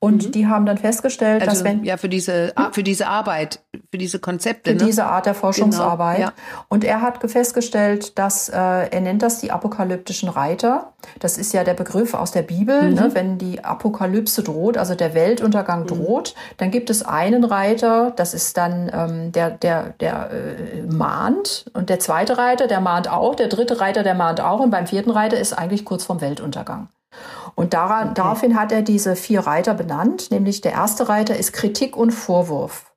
Und mhm. die haben dann festgestellt, also, dass wenn ja für diese für diese Arbeit, für diese Konzepte, für ne? diese Art der Forschungsarbeit. Genau, ja. Und er hat festgestellt, dass äh, er nennt das die apokalyptischen Reiter. Das ist ja der Begriff aus der Bibel. Mhm. Ne? Wenn die Apokalypse droht, also der Weltuntergang mhm. droht, dann gibt es einen Reiter, das ist dann ähm, der der der äh, mahnt und der zweite Reiter, der mahnt auch, der dritte Reiter, der mahnt auch und beim vierten Reiter ist eigentlich kurz vorm Weltuntergang. Und daran, okay. daraufhin hat er diese vier Reiter benannt, nämlich der erste Reiter ist Kritik und Vorwurf.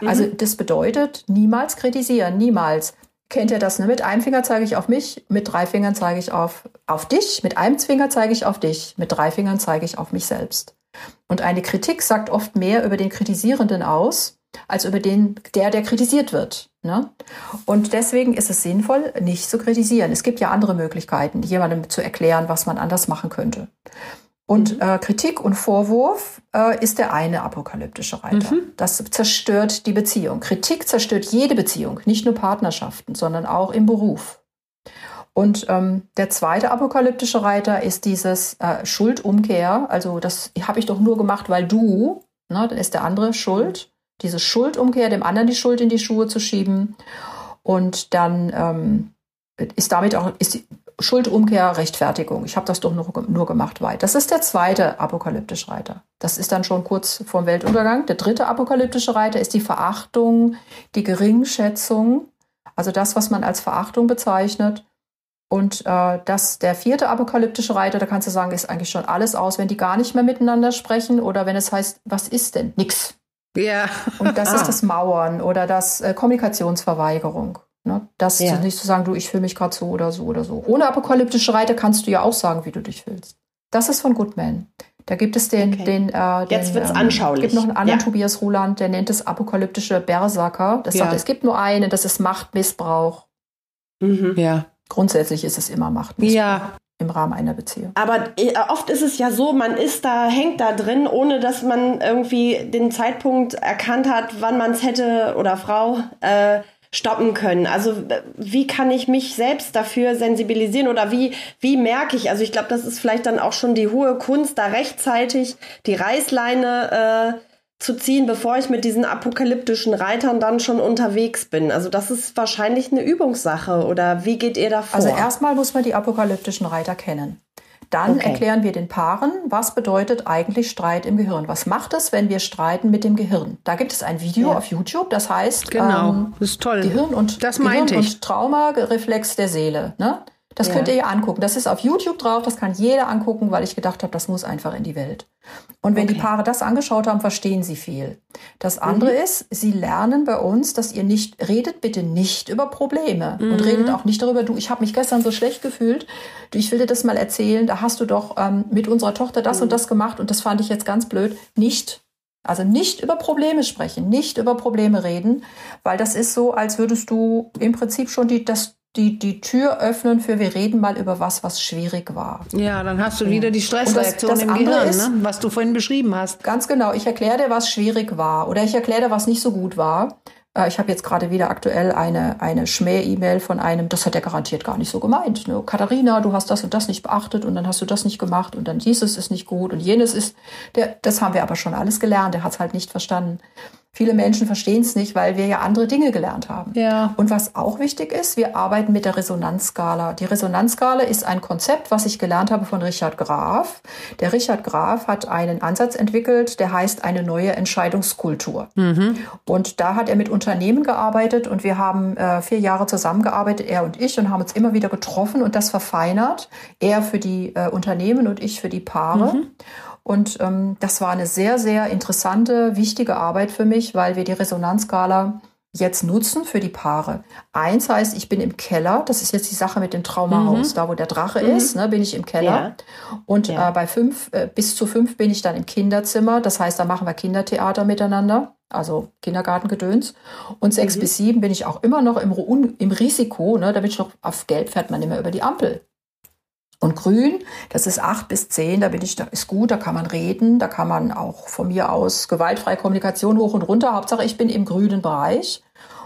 Mhm. Also das bedeutet niemals kritisieren, niemals. Kennt ihr das? Ne? Mit einem Finger zeige ich auf mich, mit drei Fingern zeige ich auf, auf dich, mit einem Finger zeige ich auf dich, mit drei Fingern zeige ich auf mich selbst. Und eine Kritik sagt oft mehr über den Kritisierenden aus, als über den, der, der kritisiert wird. Ne? Und deswegen ist es sinnvoll, nicht zu kritisieren. Es gibt ja andere Möglichkeiten, jemandem zu erklären, was man anders machen könnte. Und mhm. äh, Kritik und Vorwurf äh, ist der eine apokalyptische Reiter. Mhm. Das zerstört die Beziehung. Kritik zerstört jede Beziehung, nicht nur Partnerschaften, sondern auch im Beruf. Und ähm, der zweite apokalyptische Reiter ist dieses äh, Schuldumkehr. Also das habe ich doch nur gemacht, weil du, ne, dann ist der andere schuld diese Schuldumkehr, dem anderen die Schuld in die Schuhe zu schieben. Und dann ähm, ist damit auch ist die Schuldumkehr Rechtfertigung. Ich habe das doch nur, nur gemacht, weil das ist der zweite apokalyptische Reiter. Das ist dann schon kurz vorm Weltuntergang. Der dritte apokalyptische Reiter ist die Verachtung, die Geringschätzung, also das, was man als Verachtung bezeichnet. Und äh, das, der vierte apokalyptische Reiter, da kannst du sagen, ist eigentlich schon alles aus, wenn die gar nicht mehr miteinander sprechen oder wenn es heißt, was ist denn? Nix. Ja. Und das ah. ist das Mauern oder das äh, Kommunikationsverweigerung. Ne? Das ja. nicht zu sagen, du, ich fühle mich gerade so oder so oder so. Ohne apokalyptische Reiter kannst du ja auch sagen, wie du dich fühlst. Das ist von Goodman. Da gibt es den, okay. den, äh, Jetzt den, wird's ähm, anschaulich. gibt noch einen anderen ja. Tobias Ruland, der nennt es apokalyptische Berserker. Das ja. sagt, es gibt nur einen, das ist Machtmissbrauch. Mhm. Ja. Grundsätzlich ist es immer Machtmissbrauch. Ja. Im Rahmen einer Beziehung. Aber äh, oft ist es ja so, man ist da, hängt da drin, ohne dass man irgendwie den Zeitpunkt erkannt hat, wann man es hätte oder Frau äh, stoppen können. Also wie kann ich mich selbst dafür sensibilisieren oder wie, wie merke ich, also ich glaube, das ist vielleicht dann auch schon die hohe Kunst, da rechtzeitig die Reißleine äh, zu ziehen, bevor ich mit diesen apokalyptischen Reitern dann schon unterwegs bin. Also das ist wahrscheinlich eine Übungssache oder wie geht ihr da vor? Also erstmal muss man die apokalyptischen Reiter kennen. Dann okay. erklären wir den Paaren, was bedeutet eigentlich Streit im Gehirn. Was macht es, wenn wir streiten mit dem Gehirn? Da gibt es ein Video ja. auf YouTube, das heißt genau, ähm, das ist toll. Gehirn und das Gehirn und Traumareflex der Seele. Ne? Das ja. könnt ihr ja angucken. Das ist auf YouTube drauf, das kann jeder angucken, weil ich gedacht habe, das muss einfach in die Welt. Und wenn okay. die Paare das angeschaut haben, verstehen sie viel. Das andere mhm. ist, sie lernen bei uns, dass ihr nicht, redet bitte nicht über Probleme mhm. und redet auch nicht darüber, du, ich habe mich gestern so schlecht gefühlt, du, ich will dir das mal erzählen, da hast du doch ähm, mit unserer Tochter das mhm. und das gemacht und das fand ich jetzt ganz blöd. Nicht also nicht über Probleme sprechen, nicht über Probleme reden, weil das ist so, als würdest du im Prinzip schon die, das, die, die Tür öffnen für wir reden mal über was, was schwierig war. Ja, dann hast du wieder die Stressreaktion das, das im Gehirn, ist, ne? was du vorhin beschrieben hast. Ganz genau. Ich erkläre dir, was schwierig war oder ich erkläre dir, was nicht so gut war. Äh, ich habe jetzt gerade wieder aktuell eine, eine Schmäh-E-Mail von einem, das hat er garantiert gar nicht so gemeint. Ne? Katharina, du hast das und das nicht beachtet und dann hast du das nicht gemacht und dann dieses ist nicht gut und jenes ist, der, das haben wir aber schon alles gelernt, der hat es halt nicht verstanden. Viele Menschen verstehen es nicht, weil wir ja andere Dinge gelernt haben. Ja. Und was auch wichtig ist, wir arbeiten mit der Resonanzskala. Die Resonanzskala ist ein Konzept, was ich gelernt habe von Richard Graf. Der Richard Graf hat einen Ansatz entwickelt, der heißt eine neue Entscheidungskultur. Mhm. Und da hat er mit Unternehmen gearbeitet und wir haben äh, vier Jahre zusammengearbeitet, er und ich, und haben uns immer wieder getroffen und das verfeinert. Er für die äh, Unternehmen und ich für die Paare. Mhm. Und ähm, das war eine sehr, sehr interessante, wichtige Arbeit für mich, weil wir die Resonanzskala jetzt nutzen für die Paare. Eins heißt, ich bin im Keller, das ist jetzt die Sache mit dem Traumahaus, mhm. da wo der Drache mhm. ist, ne, bin ich im Keller. Ja. Und ja. Äh, bei fünf, äh, bis zu fünf bin ich dann im Kinderzimmer, das heißt, da machen wir Kindertheater miteinander, also Kindergartengedöns. Und sechs mhm. bis sieben bin ich auch immer noch im, im Risiko, ne, da bin ich noch auf Gelb, fährt man immer über die Ampel. Und grün, das ist acht bis zehn, da bin ich, da ist gut, da kann man reden, da kann man auch von mir aus gewaltfreie Kommunikation hoch und runter. Hauptsache, ich bin im grünen Bereich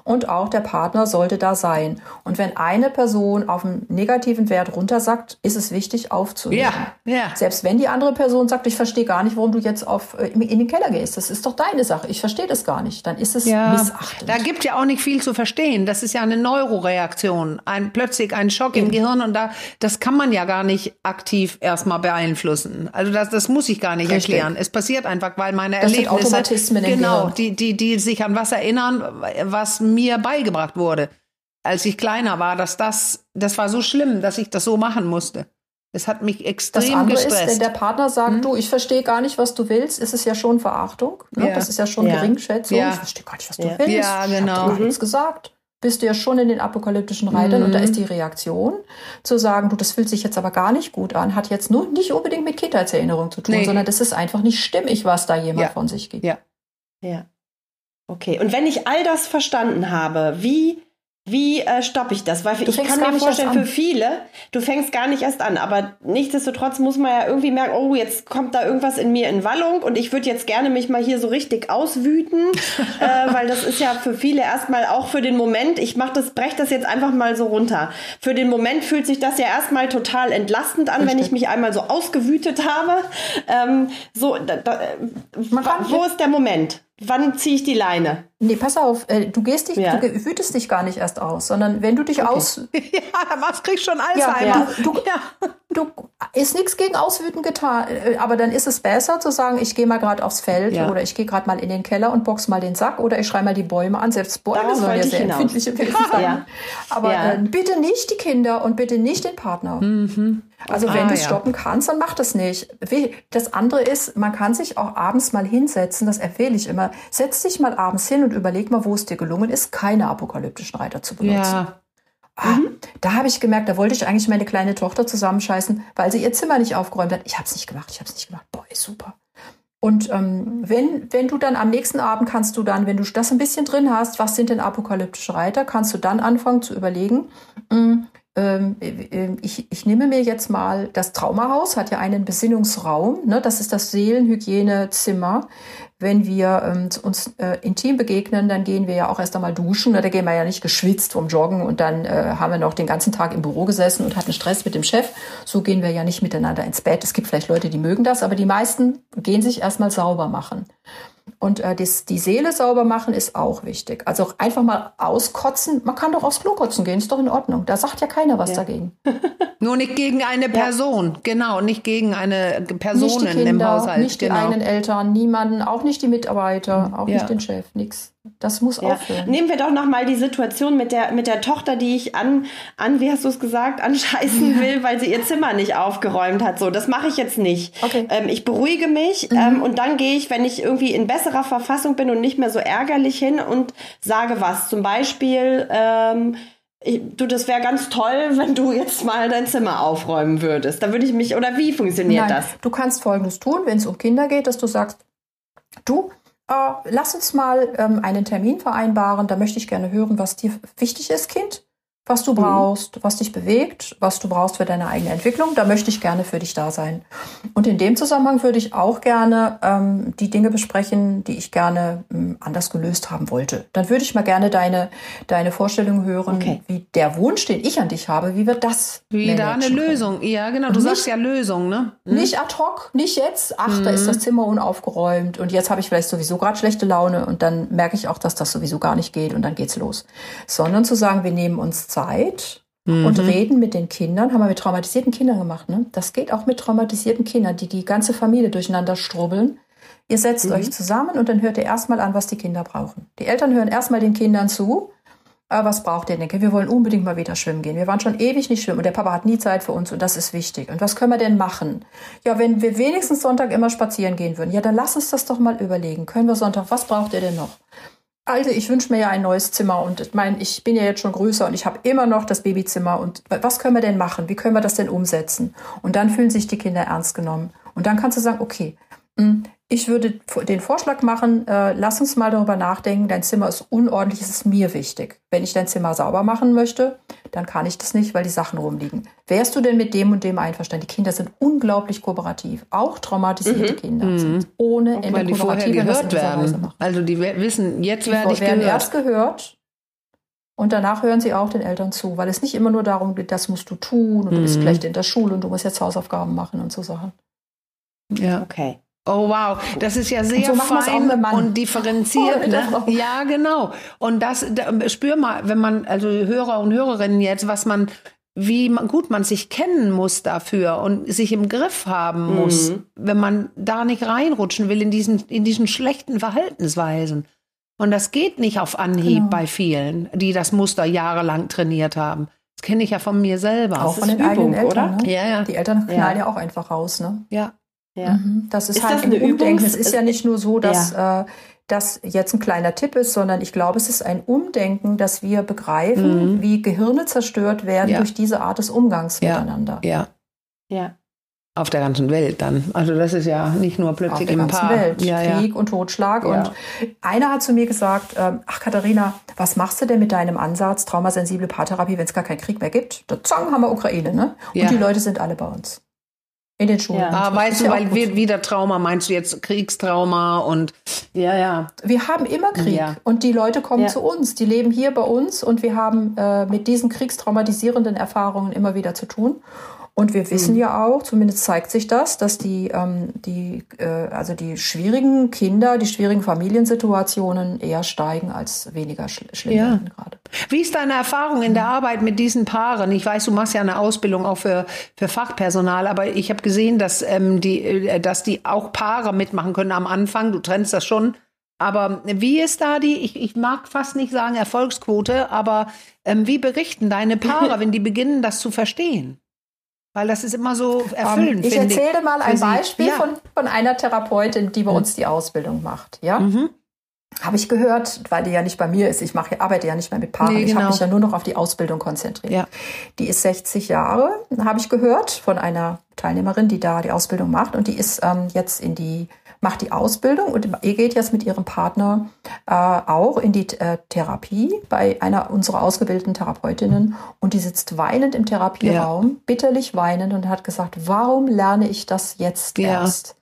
und auch der Partner sollte da sein. Und wenn eine Person auf einen negativen Wert runtersackt, ist es wichtig aufzunehmen. Ja, ja. Selbst wenn die andere Person sagt, ich verstehe gar nicht, warum du jetzt auf, äh, in den Keller gehst. Das ist doch deine Sache. Ich verstehe das gar nicht. Dann ist es ja, missachtend. Da gibt ja auch nicht viel zu verstehen. Das ist ja eine Neuroreaktion. Ein, plötzlich ein Schock im Gehirn und da, das kann man ja gar nicht aktiv erstmal beeinflussen. Also das, das muss ich gar nicht Richtig. erklären. Es passiert einfach, weil meine das Erlebnisse, sind Automatismen genau, die, die, die sich an was erinnern, was mir beigebracht wurde, als ich kleiner war, dass das, das war so schlimm, dass ich das so machen musste. Es hat mich extrem das andere gestresst. Ist, wenn der Partner sagt, hm? du, ich verstehe gar nicht, was du willst, ist es ja schon Verachtung. Ne? Ja. Das ist ja schon ja. Geringschätzung. Ja. Ich verstehe gar nicht, was du ja. willst. Ja, genau. Ich habe gar nichts gesagt. Bist du ja schon in den apokalyptischen Reitern mhm. und da ist die Reaktion zu sagen, du, das fühlt sich jetzt aber gar nicht gut an, hat jetzt nur nicht unbedingt mit Kindheitserinnerung zu tun, nee. sondern das ist einfach nicht stimmig, was da jemand von sich gibt. Ja. Ja. Okay, und wenn ich all das verstanden habe, wie wie äh, stoppe ich das? Weil du ich kann mir vorstellen, für viele, du fängst gar nicht erst an, aber nichtsdestotrotz muss man ja irgendwie merken, oh, jetzt kommt da irgendwas in mir in Wallung und ich würde jetzt gerne mich mal hier so richtig auswüten, äh, weil das ist ja für viele erstmal auch für den Moment, ich mach das, brech das jetzt einfach mal so runter. Für den Moment fühlt sich das ja erstmal total entlastend an, richtig. wenn ich mich einmal so ausgewütet habe. Ähm, so, da, da, wo ist der Moment? Wann ziehe ich die Leine? Nee, pass auf, äh, du gehst dich, ja. du wütest dich gar nicht erst aus, sondern wenn du dich okay. aus. ja, was kriegst schon Alzheimer. Ja, du, du, ja. Du ist nichts gegen Auswüten getan, äh, aber dann ist es besser zu sagen, ich gehe mal gerade aufs Feld ja. oder ich gehe gerade mal in den Keller und box mal den Sack oder ich schreibe mal die Bäume an. Selbst Bäume Darauf sollen ja sehr hinaus. empfindliche Wesen sein. ja. Aber äh, bitte nicht die Kinder und bitte nicht den Partner. Mhm. Also wenn ah, du es ja. stoppen kannst, dann mach das nicht. Das andere ist, man kann sich auch abends mal hinsetzen, das empfehle ich immer. Setz dich mal abends hin und überleg mal, wo es dir gelungen ist, keine apokalyptischen Reiter zu benutzen. Ja. Ah, mhm. Da habe ich gemerkt, da wollte ich eigentlich meine kleine Tochter zusammenscheißen, weil sie ihr Zimmer nicht aufgeräumt hat. Ich habe es nicht gemacht, ich habe es nicht gemacht. Boah, ist super. Und ähm, wenn, wenn du dann am nächsten Abend kannst du dann, wenn du das ein bisschen drin hast, was sind denn apokalyptische Reiter, kannst du dann anfangen zu überlegen, mh, äh, ich, ich nehme mir jetzt mal, das Traumahaus hat ja einen Besinnungsraum, ne? das ist das Seelenhygienezimmer. Wenn wir ähm, uns äh, intim begegnen, dann gehen wir ja auch erst einmal duschen. Ne? Da gehen wir ja nicht geschwitzt vom Joggen und dann äh, haben wir noch den ganzen Tag im Büro gesessen und hatten Stress mit dem Chef. So gehen wir ja nicht miteinander ins Bett. Es gibt vielleicht Leute, die mögen das, aber die meisten gehen sich erstmal sauber machen. Und äh, das, die Seele sauber machen ist auch wichtig. Also einfach mal auskotzen. Man kann doch aufs Klo kotzen gehen, ist doch in Ordnung. Da sagt ja keiner was ja. dagegen. Nur nicht gegen eine Person, ja. genau, nicht gegen eine Person im Haushalt. Nicht genau. die eigenen Eltern, niemanden, auch nicht die Mitarbeiter, auch ja. nicht den Chef, nichts. Das muss ja. aufhören. Nehmen wir doch noch mal die Situation mit der, mit der Tochter, die ich an, an wie hast du es gesagt, anscheißen will, weil sie ihr Zimmer nicht aufgeräumt hat. So, das mache ich jetzt nicht. Okay. Ähm, ich beruhige mich mhm. ähm, und dann gehe ich, wenn ich irgendwie in besserer Verfassung bin und nicht mehr so ärgerlich hin und sage was. Zum Beispiel, ähm, ich, du, das wäre ganz toll, wenn du jetzt mal dein Zimmer aufräumen würdest. Da würde ich mich, oder wie funktioniert Nein, das? Du kannst Folgendes tun, wenn es um Kinder geht, dass du sagst, du, äh, lass uns mal ähm, einen Termin vereinbaren. Da möchte ich gerne hören, was dir wichtig ist, Kind was du mhm. brauchst, mhm. was dich bewegt, was du brauchst für deine eigene Entwicklung. Da möchte ich gerne für dich da sein. Und in dem Zusammenhang würde ich auch gerne ähm, die Dinge besprechen, die ich gerne ähm, anders gelöst haben wollte. Dann würde ich mal gerne deine, deine Vorstellung hören, okay. wie der Wunsch, den ich an dich habe, wie wird das? Wie da eine Lösung. Ja, genau. Du nicht, sagst ja Lösung, ne? Mhm. Nicht ad hoc, nicht jetzt. Ach, mhm. da ist das Zimmer unaufgeräumt und jetzt habe ich vielleicht sowieso gerade schlechte Laune und dann merke ich auch, dass das sowieso gar nicht geht und dann geht's los. Sondern zu sagen, wir nehmen uns Zeit Zeit mhm. und reden mit den Kindern. Haben wir mit traumatisierten Kindern gemacht. Ne? Das geht auch mit traumatisierten Kindern, die die ganze Familie durcheinander strubbeln. Ihr setzt mhm. euch zusammen und dann hört ihr erstmal an, was die Kinder brauchen. Die Eltern hören erstmal den Kindern zu. Äh, was braucht ihr denn? Wir wollen unbedingt mal wieder schwimmen gehen. Wir waren schon ewig nicht schwimmen und der Papa hat nie Zeit für uns und das ist wichtig. Und was können wir denn machen? Ja, wenn wir wenigstens Sonntag immer spazieren gehen würden, ja, dann lass uns das doch mal überlegen. Können wir Sonntag, was braucht ihr denn noch? Also ich wünsche mir ja ein neues Zimmer und ich meine, ich bin ja jetzt schon größer und ich habe immer noch das Babyzimmer und was können wir denn machen? Wie können wir das denn umsetzen? Und dann fühlen sich die Kinder ernst genommen. Und dann kannst du sagen, okay, hm, ich würde den Vorschlag machen, äh, lass uns mal darüber nachdenken, dein Zimmer ist unordentlich, es ist mir wichtig. Wenn ich dein Zimmer sauber machen möchte, dann kann ich das nicht, weil die Sachen rumliegen. Wärst du denn mit dem und dem einverstanden? Die Kinder sind unglaublich kooperativ. Auch traumatisierte mhm. Kinder mhm. sind ohne Ende Weil die vorher gehört werden. Also die wissen, jetzt die werde ich werden gehört. erst gehört und danach hören sie auch den Eltern zu, weil es nicht immer nur darum geht, das musst du tun und mhm. du bist mhm. vielleicht in der Schule und du musst jetzt Hausaufgaben machen und so Sachen. Ja, okay. Oh wow, das ist ja sehr so fein und differenziert. Oh, ne? Ja, genau. Und das da, spür mal, wenn man also Hörer und Hörerinnen jetzt, was man wie man, gut man sich kennen muss dafür und sich im Griff haben muss, mhm. wenn man da nicht reinrutschen will in diesen in diesen schlechten Verhaltensweisen. Und das geht nicht auf Anhieb genau. bei vielen, die das Muster jahrelang trainiert haben. Das kenne ich ja von mir selber. Auch von den Übung, eigenen Eltern, oder? Ne? Ja, ja. Die Eltern knallen ja. ja auch einfach raus, ne? Ja. Ja. Mhm. Das ist, ist halt das ein Umdenken. Es ist ja nicht nur so, dass ja. äh, das jetzt ein kleiner Tipp ist, sondern ich glaube, es ist ein Umdenken, dass wir begreifen, mhm. wie Gehirne zerstört werden ja. durch diese Art des Umgangs miteinander. Ja. Ja. Auf der ganzen Welt dann. Also das ist ja nicht nur plötzlich Auf der im ganzen Paar. Welt. Ja, Krieg und Totschlag. Und einer hat zu mir gesagt, ähm, ach Katharina, was machst du denn mit deinem Ansatz traumasensible Paartherapie, wenn es gar keinen Krieg mehr gibt? Da zang haben wir Ukraine, ne? Und die Leute sind alle bei uns. In den Schulen. Ja. Ah, weißt du, weil wir, wieder Trauma, meinst du jetzt Kriegstrauma und ja, ja. Wir haben immer Krieg ja. und die Leute kommen ja. zu uns, die leben hier bei uns und wir haben äh, mit diesen kriegstraumatisierenden Erfahrungen immer wieder zu tun. Und wir wissen mhm. ja auch, zumindest zeigt sich das, dass die, ähm, die, äh, also die schwierigen Kinder, die schwierigen Familiensituationen eher steigen als weniger schl schlimm ja. gerade. Wie ist deine Erfahrung in der Arbeit mit diesen Paaren? Ich weiß, du machst ja eine Ausbildung auch für, für Fachpersonal, aber ich habe gesehen, dass, ähm, die, äh, dass die auch Paare mitmachen können am Anfang. Du trennst das schon. Aber wie ist da die, ich, ich mag fast nicht sagen Erfolgsquote, aber ähm, wie berichten deine Paare, wenn die beginnen, das zu verstehen? Weil das ist immer so erfüllend. Um, ich erzähle ich, mal ein Beispiel ja. von, von einer Therapeutin, die bei uns die Ausbildung macht. Ja? Mhm. Habe ich gehört, weil die ja nicht bei mir ist. Ich mache, arbeite ja nicht mehr mit Paaren. Nee, genau. Ich habe mich ja nur noch auf die Ausbildung konzentriert. Ja. Die ist 60 Jahre, habe ich gehört, von einer Teilnehmerin, die da die Ausbildung macht. Und die ist ähm, jetzt in die macht die Ausbildung und ihr geht jetzt mit ihrem Partner äh, auch in die äh, Therapie bei einer unserer ausgebildeten Therapeutinnen und die sitzt weinend im Therapieraum, ja. bitterlich weinend und hat gesagt, warum lerne ich das jetzt ja. erst?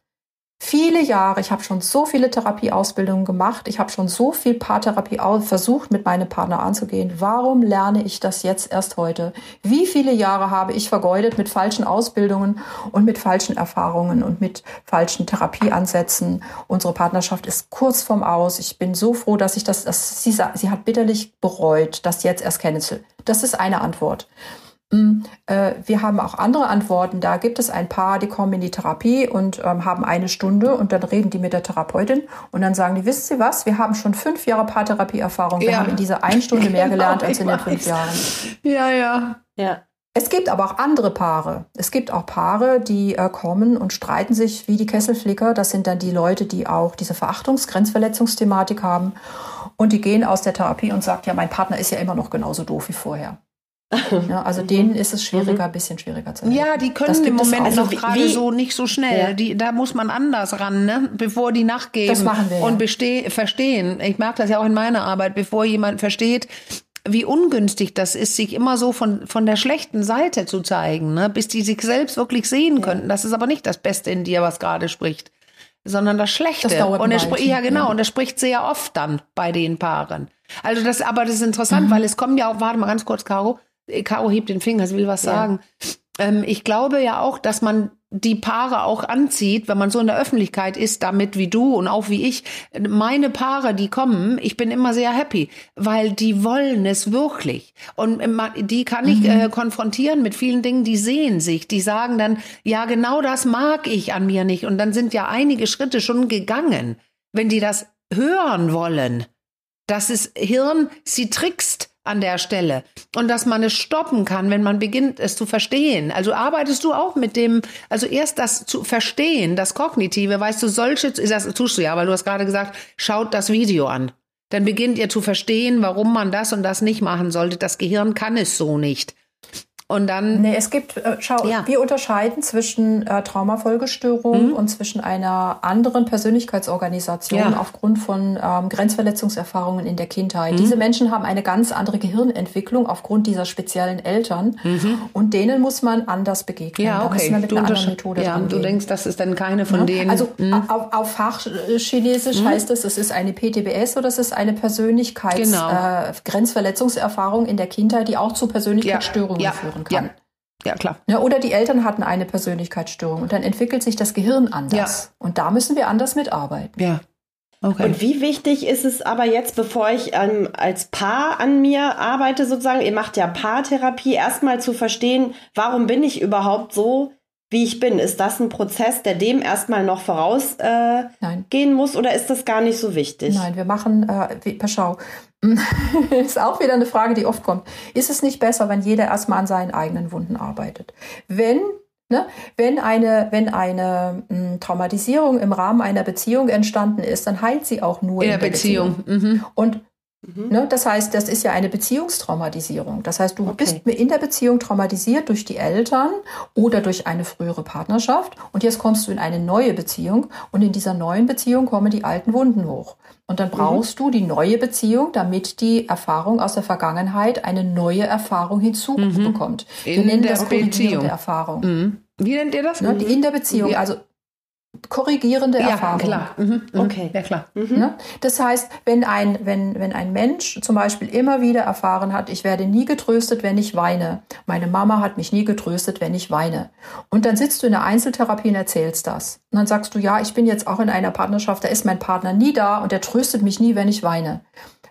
Viele Jahre, ich habe schon so viele Therapieausbildungen gemacht, ich habe schon so viel Paartherapie versucht, mit meinem Partner anzugehen. Warum lerne ich das jetzt erst heute? Wie viele Jahre habe ich vergeudet mit falschen Ausbildungen und mit falschen Erfahrungen und mit falschen Therapieansätzen? Unsere Partnerschaft ist kurz vorm Aus. Ich bin so froh, dass ich das, dass sie, sie hat bitterlich bereut, das jetzt erst kennenzulernen. Das ist eine Antwort. Hm, äh, wir haben auch andere Antworten. Da gibt es ein paar, die kommen in die Therapie und ähm, haben eine Stunde und dann reden die mit der Therapeutin und dann sagen die, wissen Sie was, wir haben schon fünf Jahre Paartherapieerfahrung. Wir ja. haben in dieser einen Stunde mehr genau, gelernt als in den fünf Jahren. Ja, ja. Ja. Es gibt aber auch andere Paare. Es gibt auch Paare, die äh, kommen und streiten sich wie die Kesselflicker. Das sind dann die Leute, die auch diese Verachtungs-, Grenzverletzungsthematik haben. Und die gehen aus der Therapie und sagen, ja, mein Partner ist ja immer noch genauso doof wie vorher. Ja, also mhm. denen ist es schwieriger, mhm. ein bisschen schwieriger zu helfen. Ja, die können im Moment also noch gerade so nicht so schnell. Ja. Die, da muss man anders ran, ne? bevor die nachgeben das machen wir, und ja. verstehen. Ich merke das ja auch in meiner Arbeit, bevor jemand versteht, wie ungünstig das ist, sich immer so von, von der schlechten Seite zu zeigen, ne? bis die sich selbst wirklich sehen ja. könnten. Das ist aber nicht das Beste in dir, was gerade spricht, sondern das Schlechte. Das dauert und er spricht, ja genau, ja. und er spricht sehr oft dann bei den Paaren. Also das, aber das ist interessant, mhm. weil es kommen ja auch, warte mal ganz kurz, Caro, Caro hebt den Finger, sie will was ja. sagen. Ähm, ich glaube ja auch, dass man die Paare auch anzieht, wenn man so in der Öffentlichkeit ist, damit wie du und auch wie ich. Meine Paare, die kommen, ich bin immer sehr happy, weil die wollen es wirklich. Und die kann ich mhm. äh, konfrontieren mit vielen Dingen, die sehen sich, die sagen dann, ja, genau das mag ich an mir nicht. Und dann sind ja einige Schritte schon gegangen, wenn die das hören wollen. Das ist Hirn, sie trickst an der Stelle und dass man es stoppen kann, wenn man beginnt, es zu verstehen. Also arbeitest du auch mit dem, also erst das zu verstehen, das Kognitive, weißt du, solche, das tust du ja, weil du hast gerade gesagt, schaut das Video an. Dann beginnt ihr zu verstehen, warum man das und das nicht machen sollte. Das Gehirn kann es so nicht. Und dann. Nee, es gibt, äh, schau, ja. wir unterscheiden zwischen äh, Traumafolgestörung mhm. und zwischen einer anderen Persönlichkeitsorganisation ja. aufgrund von ähm, Grenzverletzungserfahrungen in der Kindheit. Mhm. Diese Menschen haben eine ganz andere Gehirnentwicklung aufgrund dieser speziellen Eltern mhm. und denen muss man anders begegnen. Ja, okay. Da müssen wir mit du einer anderen Methode Ja, und du denkst, das ist dann keine von ja? denen. Also mhm. auf, auf Fachchinesisch mhm. heißt es, es ist eine PTBS oder es ist eine Persönlichkeitsgrenzverletzungserfahrung genau. äh, in der Kindheit, die auch zu Persönlichkeitsstörungen führt führen kann. Ja. Ja, klar. Ja, oder die Eltern hatten eine Persönlichkeitsstörung und dann entwickelt sich das Gehirn anders. Ja. Und da müssen wir anders mitarbeiten. Ja. Okay. Und wie wichtig ist es aber jetzt, bevor ich ähm, als Paar an mir arbeite, sozusagen, ihr macht ja Paartherapie, erstmal zu verstehen, warum bin ich überhaupt so, wie ich bin? Ist das ein Prozess, der dem erstmal noch vorausgehen äh, muss oder ist das gar nicht so wichtig? Nein, wir machen, äh, wie, schau, ist auch wieder eine Frage, die oft kommt. Ist es nicht besser, wenn jeder erstmal an seinen eigenen Wunden arbeitet? Wenn Ne? Wenn eine, wenn eine m, hm, Traumatisierung im Rahmen einer Beziehung entstanden ist, dann heilt sie auch nur in, in der Beziehung. Beziehung. Mhm. Und Mhm. Ne, das heißt, das ist ja eine Beziehungstraumatisierung. Das heißt, du okay. bist in der Beziehung traumatisiert durch die Eltern oder durch eine frühere Partnerschaft und jetzt kommst du in eine neue Beziehung und in dieser neuen Beziehung kommen die alten Wunden hoch. Und dann mhm. brauchst mhm. du die neue Beziehung, damit die Erfahrung aus der Vergangenheit eine neue Erfahrung hinzubekommt. Mhm. Wir nennen das korrigierende Erfahrung. Mhm. Wie nennt ihr das? Ne, in der Beziehung. Also korrigierende ja, Erfahrung. Klar. Mhm, mhm. Okay. Ja, klar. Mhm. Ne? Das heißt, wenn ein, wenn, wenn ein Mensch zum Beispiel immer wieder erfahren hat, ich werde nie getröstet, wenn ich weine. Meine Mama hat mich nie getröstet, wenn ich weine. Und dann sitzt du in der Einzeltherapie und erzählst das. Und dann sagst du, ja, ich bin jetzt auch in einer Partnerschaft, da ist mein Partner nie da und der tröstet mich nie, wenn ich weine.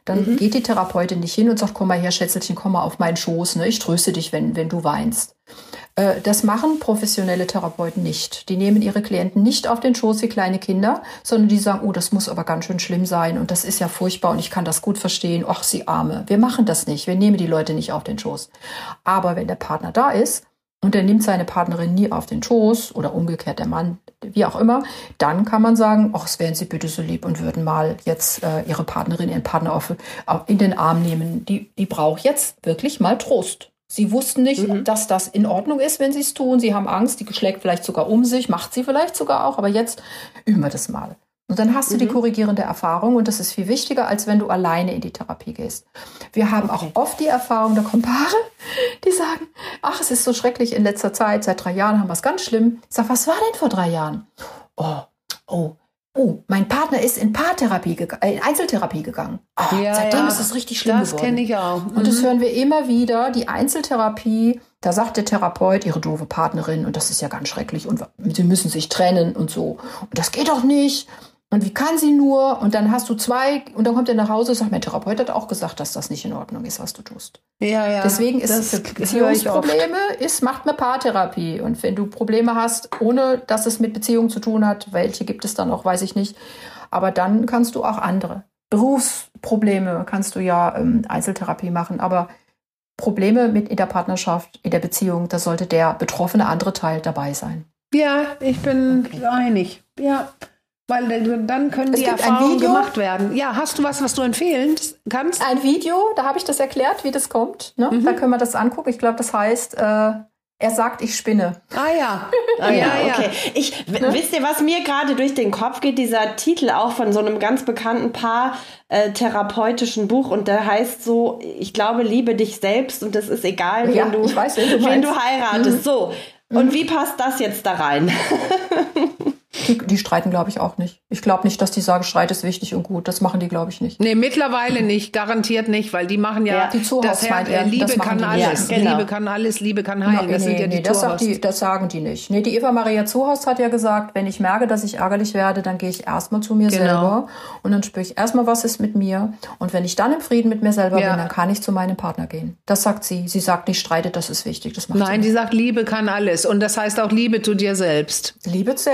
Dann mhm. geht die Therapeutin nicht hin und sagt, komm mal her, Schätzelchen, komm mal auf meinen Schoß, ne? ich tröste dich, wenn, wenn du weinst. Äh, das machen professionelle Therapeuten nicht. Die nehmen ihre Klienten nicht auf den Schoß wie kleine Kinder, sondern die sagen, oh, das muss aber ganz schön schlimm sein und das ist ja furchtbar und ich kann das gut verstehen. Ach, sie arme. Wir machen das nicht. Wir nehmen die Leute nicht auf den Schoß. Aber wenn der Partner da ist und er nimmt seine Partnerin nie auf den Schoß oder umgekehrt der Mann, wie auch immer, dann kann man sagen, ach, es wären Sie bitte so lieb und würden mal jetzt äh, Ihre Partnerin, Ihren Partner auf, in den Arm nehmen. Die, die braucht jetzt wirklich mal Trost. Sie wussten nicht, mhm. dass das in Ordnung ist, wenn sie es tun. Sie haben Angst, die schlägt vielleicht sogar um sich, macht sie vielleicht sogar auch, aber jetzt üben wir das mal. Und dann hast du mhm. die korrigierende Erfahrung und das ist viel wichtiger, als wenn du alleine in die Therapie gehst. Wir haben okay. auch oft die Erfahrung, da kommen Paare, die sagen, ach, es ist so schrecklich in letzter Zeit, seit drei Jahren haben wir es ganz schlimm. Ich sage, was war denn vor drei Jahren? Oh, oh, oh, mein Partner ist in Paartherapie, äh, in Einzeltherapie gegangen. Oh, ja, seitdem ja. ist es richtig schlimm das geworden. Das kenne ich auch. Mhm. Und das hören wir immer wieder, die Einzeltherapie, da sagt der Therapeut, ihre doofe Partnerin, und das ist ja ganz schrecklich, und sie müssen sich trennen und so. Und das geht doch nicht. Und wie kann sie nur? Und dann hast du zwei, und dann kommt er nach Hause und sagt, mein Therapeut hat auch gesagt, dass das nicht in Ordnung ist, was du tust. Ja, ja. Deswegen ist es für Beziehungsprobleme, ist, macht eine Paartherapie. Und wenn du Probleme hast, ohne dass es mit Beziehung zu tun hat, welche gibt es dann auch, weiß ich nicht. Aber dann kannst du auch andere. Berufsprobleme kannst du ja ähm, Einzeltherapie machen, aber Probleme mit in der Partnerschaft, in der Beziehung, da sollte der betroffene andere Teil dabei sein. Ja, ich bin okay. einig. Ja. Weil dann können es die Erfahrungen gemacht werden. Ja, hast du was, was du empfehlen kannst? Ein Video, da habe ich das erklärt, wie das kommt. Ne? Mhm. Da können wir das angucken. Ich glaube, das heißt, äh, er sagt, ich spinne. Ah ja. Ah, ja, ja, okay. Ich, ne? Wisst ihr, was mir gerade durch den Kopf geht? Dieser Titel auch von so einem ganz bekannten Paar äh, therapeutischen Buch und der heißt so, ich glaube, liebe dich selbst und das ist egal, ja, wen, du, weiß, wen, du, wen du heiratest. Mhm. So. Und mhm. wie passt das jetzt da rein? Die, die streiten, glaube ich, auch nicht. Ich glaube nicht, dass die sagen, Streit ist wichtig und gut. Das machen die, glaube ich, nicht. Nee, mittlerweile nicht. Garantiert nicht, weil die machen ja, ja die das Herr, äh, Liebe das kann alles. Ja, genau. Liebe kann alles, Liebe kann heilen. das nee, sind ja die nee, das, sagt die, das sagen die nicht. Nee, die Eva Maria Zuhaus hat ja gesagt, wenn ich merke, dass ich ärgerlich werde, dann gehe ich erstmal zu mir genau. selber und dann spüre ich erstmal, was ist mit mir. Und wenn ich dann im Frieden mit mir selber ja. bin, dann kann ich zu meinem Partner gehen. Das sagt sie. Sie sagt nicht, streitet, das ist wichtig. Das macht Nein, die sagt, Liebe kann alles. Und das heißt auch Liebe zu dir selbst. Liebe zu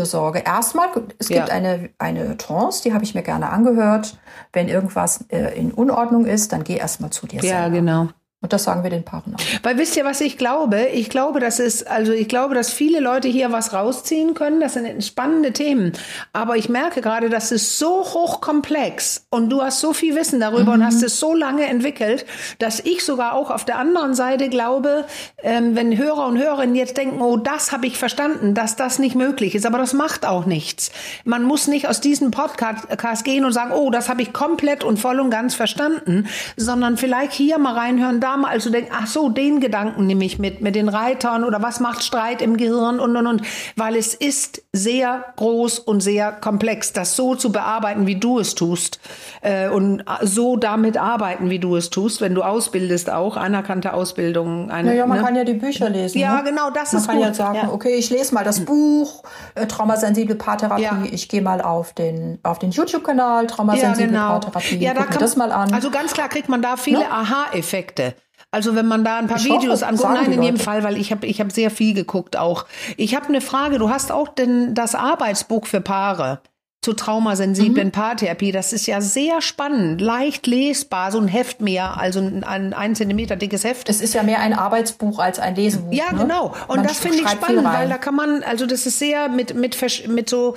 Selbstfürsorge. Erstmal es gibt ja. eine, eine Trance, die habe ich mir gerne angehört. Wenn irgendwas äh, in Unordnung ist, dann geh erstmal zu dir ja, selber. Ja, genau. Und das sagen wir den Paaren auch. Weil wisst ihr, was ich glaube? Ich glaube, dass es, also ich glaube, dass viele Leute hier was rausziehen können. Das sind spannende Themen. Aber ich merke gerade, das ist so hochkomplex und du hast so viel Wissen darüber mhm. und hast es so lange entwickelt, dass ich sogar auch auf der anderen Seite glaube, ähm, wenn Hörer und Hörerinnen jetzt denken, oh, das habe ich verstanden, dass das nicht möglich ist. Aber das macht auch nichts. Man muss nicht aus diesem Podcast gehen und sagen, oh, das habe ich komplett und voll und ganz verstanden, sondern vielleicht hier mal reinhören, da mal also denken, ach so, den Gedanken nehme ich mit, mit den Reitern oder was macht Streit im Gehirn und, und, und. Weil es ist sehr groß und sehr komplex, das so zu bearbeiten, wie du es tust äh, und so damit arbeiten, wie du es tust, wenn du ausbildest auch, anerkannte Ausbildung. Eine, naja, man ne? kann ja die Bücher lesen. Ja, ne? genau, das man ist Man kann ja sagen, ja. okay, ich lese mal das Buch äh, Traumasensible Paartherapie, ja. ich gehe mal auf den, auf den YouTube-Kanal Traumasensible ja, genau. Paartherapie, ja, da kann, das mal an. Also ganz klar kriegt man da viele ne? Aha-Effekte. Also wenn man da ein paar ich Videos anguckt, nein, in jedem Fall, weil ich habe ich hab sehr viel geguckt auch. Ich habe eine Frage, du hast auch denn das Arbeitsbuch für Paare zu traumasensiblen mhm. Paartherapie. Das ist ja sehr spannend, leicht lesbar, so ein Heft mehr, also ein, ein Zentimeter dickes Heft. Es ist ja mehr ein Arbeitsbuch als ein Lesebuch. Ja, ne? genau. Und man das finde ich spannend, weil da kann man, also das ist sehr mit, mit, mit so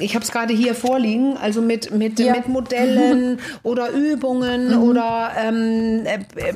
ich habe es gerade hier vorliegen, also mit, mit, ja. mit Modellen mhm. oder Übungen mhm. oder ähm, äh, äh,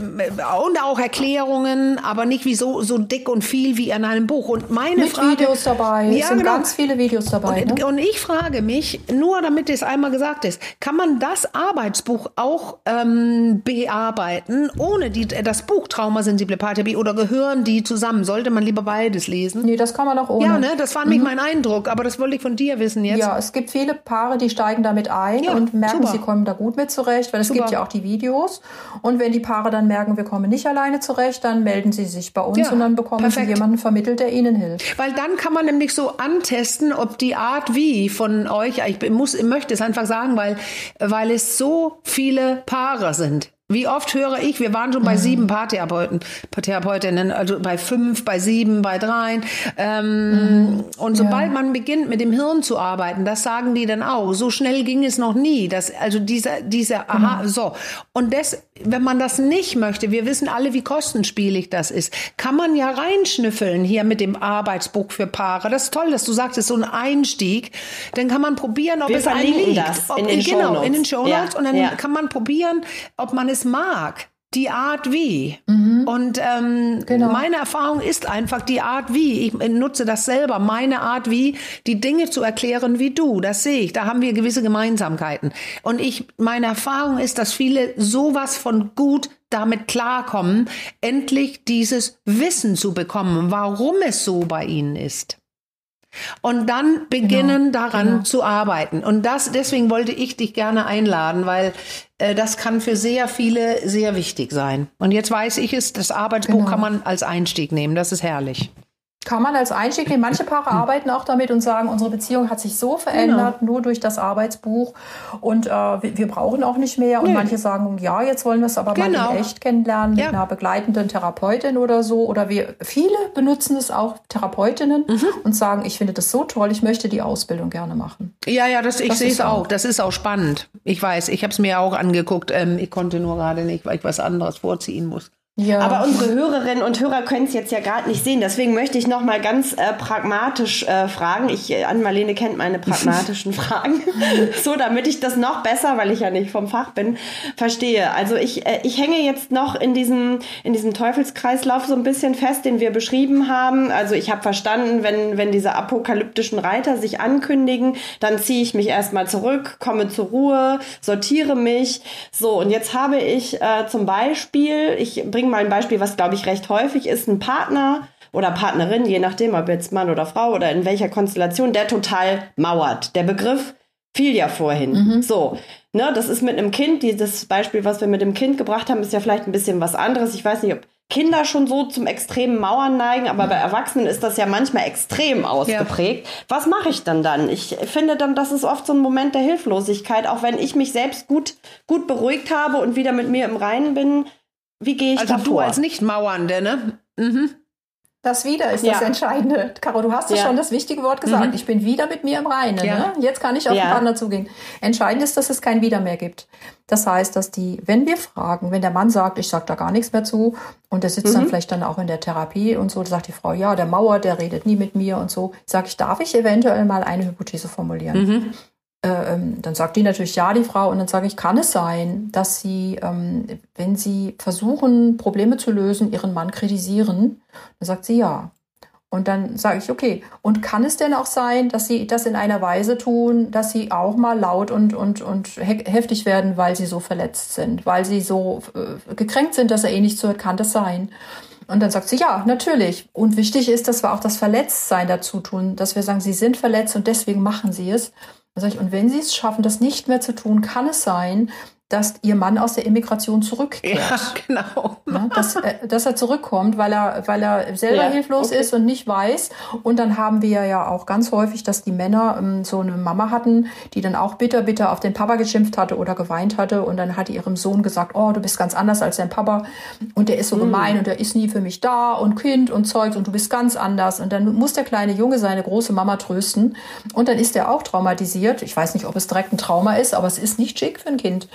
und auch Erklärungen, aber nicht wie so, so dick und viel wie in einem Buch. Und meine mit Frage, Videos dabei, ja, es sind genau. ganz viele Videos dabei. Und, ne? und ich frage mich, nur damit es einmal gesagt ist, kann man das Arbeitsbuch auch ähm, bearbeiten, ohne die, das Buch Traumasensible Paartherapie oder gehören die zusammen? Sollte man lieber beides lesen? Nee, das kann man auch ohne. Ja, ne, das war mhm. nämlich mein Eindruck, aber das wollte ich von dir wissen jetzt. Ja, es gibt viele Paare, die steigen damit ein ja, und merken, super. sie kommen da gut mit zurecht, weil es super. gibt ja auch die Videos. Und wenn die Paare dann merken, wir kommen nicht alleine zurecht, dann melden sie sich bei uns ja, und dann bekommen perfekt. sie jemanden vermittelt, der ihnen hilft. Weil dann kann man nämlich so antesten, ob die Art wie von euch, ich muss, ich möchte es einfach sagen, weil, weil es so viele Paare sind. Wie oft höre ich, wir waren schon bei mhm. sieben Paartherapeuten, Therapeutinnen, also bei fünf, bei sieben, bei dreien. Ähm, mhm. Und sobald ja. man beginnt, mit dem Hirn zu arbeiten, das sagen die dann auch. So schnell ging es noch nie. Das, also dieser, dieser, aha, mhm. so. Und das, wenn man das nicht möchte, wir wissen alle, wie kostenspielig das ist, kann man ja reinschnüffeln hier mit dem Arbeitsbuch für Paare. Das ist toll, dass du sagst, es ist so ein Einstieg. Dann kann man probieren, ob wir es einem liegt. Das in den genau, in den Shownotes. Ja. Und dann ja. kann man probieren, ob man es mag. die Art wie. Mhm. Und ähm, genau. meine Erfahrung ist einfach die Art wie. Ich nutze das selber, meine Art wie, die Dinge zu erklären wie du. Das sehe ich. Da haben wir gewisse Gemeinsamkeiten. Und ich, meine Erfahrung ist, dass viele sowas von gut damit klarkommen, endlich dieses Wissen zu bekommen, warum es so bei ihnen ist. Und dann beginnen genau, daran genau. zu arbeiten. Und das, deswegen wollte ich dich gerne einladen, weil äh, das kann für sehr viele sehr wichtig sein. Und jetzt weiß ich es, das Arbeitsbuch genau. kann man als Einstieg nehmen. Das ist herrlich. Kann man als Einstieg nehmen. Manche Paare arbeiten auch damit und sagen, unsere Beziehung hat sich so verändert, genau. nur durch das Arbeitsbuch und äh, wir, wir, brauchen auch nicht mehr. Und nee. manche sagen, ja, jetzt wollen wir es aber genau. mal in genau. echt kennenlernen mit ja. einer begleitenden Therapeutin oder so. Oder wir, viele benutzen es auch Therapeutinnen mhm. und sagen, ich finde das so toll, ich möchte die Ausbildung gerne machen. Ja, ja, das, ich das sehe es auch. Das ist auch spannend. Ich weiß, ich habe es mir auch angeguckt. Ähm, ich konnte nur gerade nicht, weil ich was anderes vorziehen muss. Ja. Aber unsere Hörerinnen und Hörer können es jetzt ja gerade nicht sehen. Deswegen möchte ich noch mal ganz äh, pragmatisch äh, fragen. Ich, äh, Ann-Marlene kennt meine pragmatischen Fragen. so, damit ich das noch besser, weil ich ja nicht vom Fach bin, verstehe. Also ich, äh, ich hänge jetzt noch in diesem, in diesem Teufelskreislauf so ein bisschen fest, den wir beschrieben haben. Also ich habe verstanden, wenn, wenn diese apokalyptischen Reiter sich ankündigen, dann ziehe ich mich erstmal zurück, komme zur Ruhe, sortiere mich. So, und jetzt habe ich äh, zum Beispiel, ich bringe bringe mal ein Beispiel, was glaube ich recht häufig ist. Ein Partner oder Partnerin, je nachdem, ob jetzt Mann oder Frau oder in welcher Konstellation, der total mauert. Der Begriff fiel ja vorhin. Mhm. So, ne, das ist mit einem Kind, dieses Beispiel, was wir mit dem Kind gebracht haben, ist ja vielleicht ein bisschen was anderes. Ich weiß nicht, ob Kinder schon so zum extremen Mauern neigen, aber bei Erwachsenen ist das ja manchmal extrem ausgeprägt. Ja. Was mache ich dann dann? Ich finde dann, das ist oft so ein Moment der Hilflosigkeit, auch wenn ich mich selbst gut, gut beruhigt habe und wieder mit mir im Reinen bin, wie gehe ich also da vor? Also du als Nicht-Mauernde, ne? Mhm. Das wieder ist ja. das Entscheidende. Caro, du hast ja schon das wichtige Wort gesagt. Mhm. Ich bin wieder mit mir im Reinen. Ja. Ne? Jetzt kann ich auf ja. den Partner zugehen. Entscheidend ist, dass es kein Wieder mehr gibt. Das heißt, dass die, wenn wir fragen, wenn der Mann sagt, ich sag da gar nichts mehr zu, und der sitzt mhm. dann vielleicht dann auch in der Therapie und so, sagt die Frau, ja, der Mauer, der redet nie mit mir und so, sage ich, darf ich eventuell mal eine Hypothese formulieren? Mhm. Äh, ähm, dann sagt die natürlich ja, die Frau, und dann sage ich, kann es sein, dass sie, ähm, wenn sie versuchen, Probleme zu lösen, ihren Mann kritisieren? Dann sagt sie ja. Und dann sage ich, okay, und kann es denn auch sein, dass sie das in einer Weise tun, dass sie auch mal laut und, und, und heftig werden, weil sie so verletzt sind, weil sie so äh, gekränkt sind, dass er eh nicht zuhört, kann das sein? Und dann sagt sie, ja, natürlich. Und wichtig ist, dass wir auch das Verletztsein dazu tun, dass wir sagen, sie sind verletzt und deswegen machen sie es. Und wenn Sie es schaffen, das nicht mehr zu tun, kann es sein, dass ihr Mann aus der Immigration zurückkehrt. Ja, genau. Ja, dass, äh, dass er zurückkommt, weil er, weil er selber ja, hilflos okay. ist und nicht weiß. Und dann haben wir ja auch ganz häufig, dass die Männer ähm, so eine Mama hatten, die dann auch bitter, bitter auf den Papa geschimpft hatte oder geweint hatte. Und dann hat ihrem Sohn gesagt, oh, du bist ganz anders als dein Papa. Und der ist so mhm. gemein und der ist nie für mich da und Kind und Zeug und du bist ganz anders. Und dann muss der kleine Junge seine große Mama trösten. Und dann ist er auch traumatisiert. Ich weiß nicht, ob es direkt ein Trauma ist, aber es ist nicht schick für ein Kind.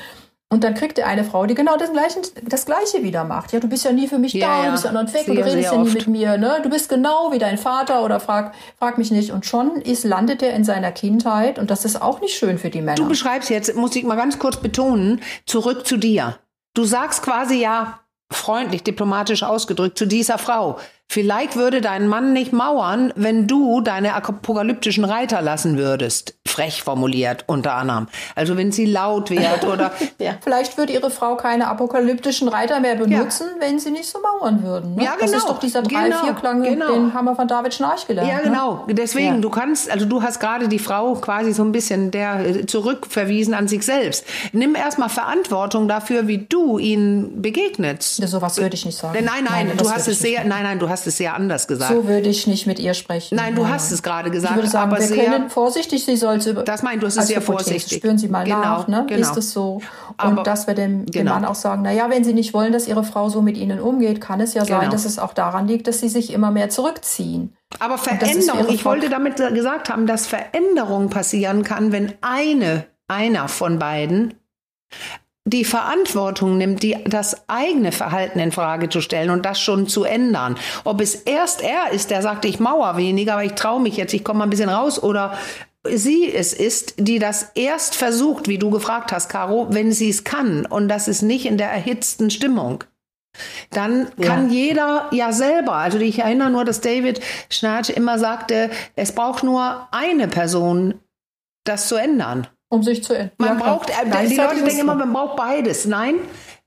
Und dann kriegt er eine Frau, die genau das Gleiche, das Gleiche wieder macht. Ja, du bist ja nie für mich ja, da, ja. du bist ja noch weg sehr, und du redest ja nie mit mir. Ne? Du bist genau wie dein Vater oder frag, frag mich nicht. Und schon ist, landet er in seiner Kindheit und das ist auch nicht schön für die Männer. Du beschreibst jetzt, muss ich mal ganz kurz betonen, zurück zu dir. Du sagst quasi ja freundlich, diplomatisch ausgedrückt zu dieser Frau. Vielleicht würde dein Mann nicht mauern, wenn du deine apokalyptischen Reiter lassen würdest. Frech formuliert unter anderem. Also wenn sie laut wird oder. ja. Vielleicht würde ihre Frau keine apokalyptischen Reiter mehr benutzen, ja. wenn sie nicht so mauern würden. Ne? Ja, genau. Das ist doch dieser drei, genau. vier Klang, genau. den haben wir von David Schnarch gelernt. Ja, ne? genau. Ne? Deswegen, ja. du kannst, also du hast gerade die Frau quasi so ein bisschen der äh, zurückverwiesen an sich selbst. Nimm erstmal Verantwortung dafür, wie du ihnen begegnest. Ja, sowas würde ich nicht sagen. Nein, nein, nein du hast es sehr, nein, nein, du hast hast es sehr anders gesagt. So würde ich nicht mit ihr sprechen. Nein, du hast es gerade gesagt. Ich würde sagen, aber wir sehr, können vorsichtig, sie soll über. Das meint, du es sehr vorsichtig. Spüren Sie mal genau, nach, ne? Genau. Ist es so? Und aber, dass wir dem, dem genau. Mann auch sagen, na ja, wenn Sie nicht wollen, dass Ihre Frau so mit Ihnen umgeht, kann es ja sein, genau. dass es auch daran liegt, dass Sie sich immer mehr zurückziehen. Aber Veränderung, ich wollte damit gesagt haben, dass Veränderung passieren kann, wenn eine, einer von beiden die Verantwortung nimmt, die, das eigene Verhalten in Frage zu stellen und das schon zu ändern. Ob es erst er ist, der sagt, ich mauer weniger, aber ich traue mich jetzt, ich komme mal ein bisschen raus oder sie es ist, die das erst versucht, wie du gefragt hast, Caro, wenn sie es kann. Und das ist nicht in der erhitzten Stimmung. Dann kann ja. jeder ja selber, also ich erinnere nur, dass David Schnarch immer sagte, es braucht nur eine Person, das zu ändern. Um sich zu ändern. Man ja, braucht, äh, die Leute denken immer, man braucht beides. Nein,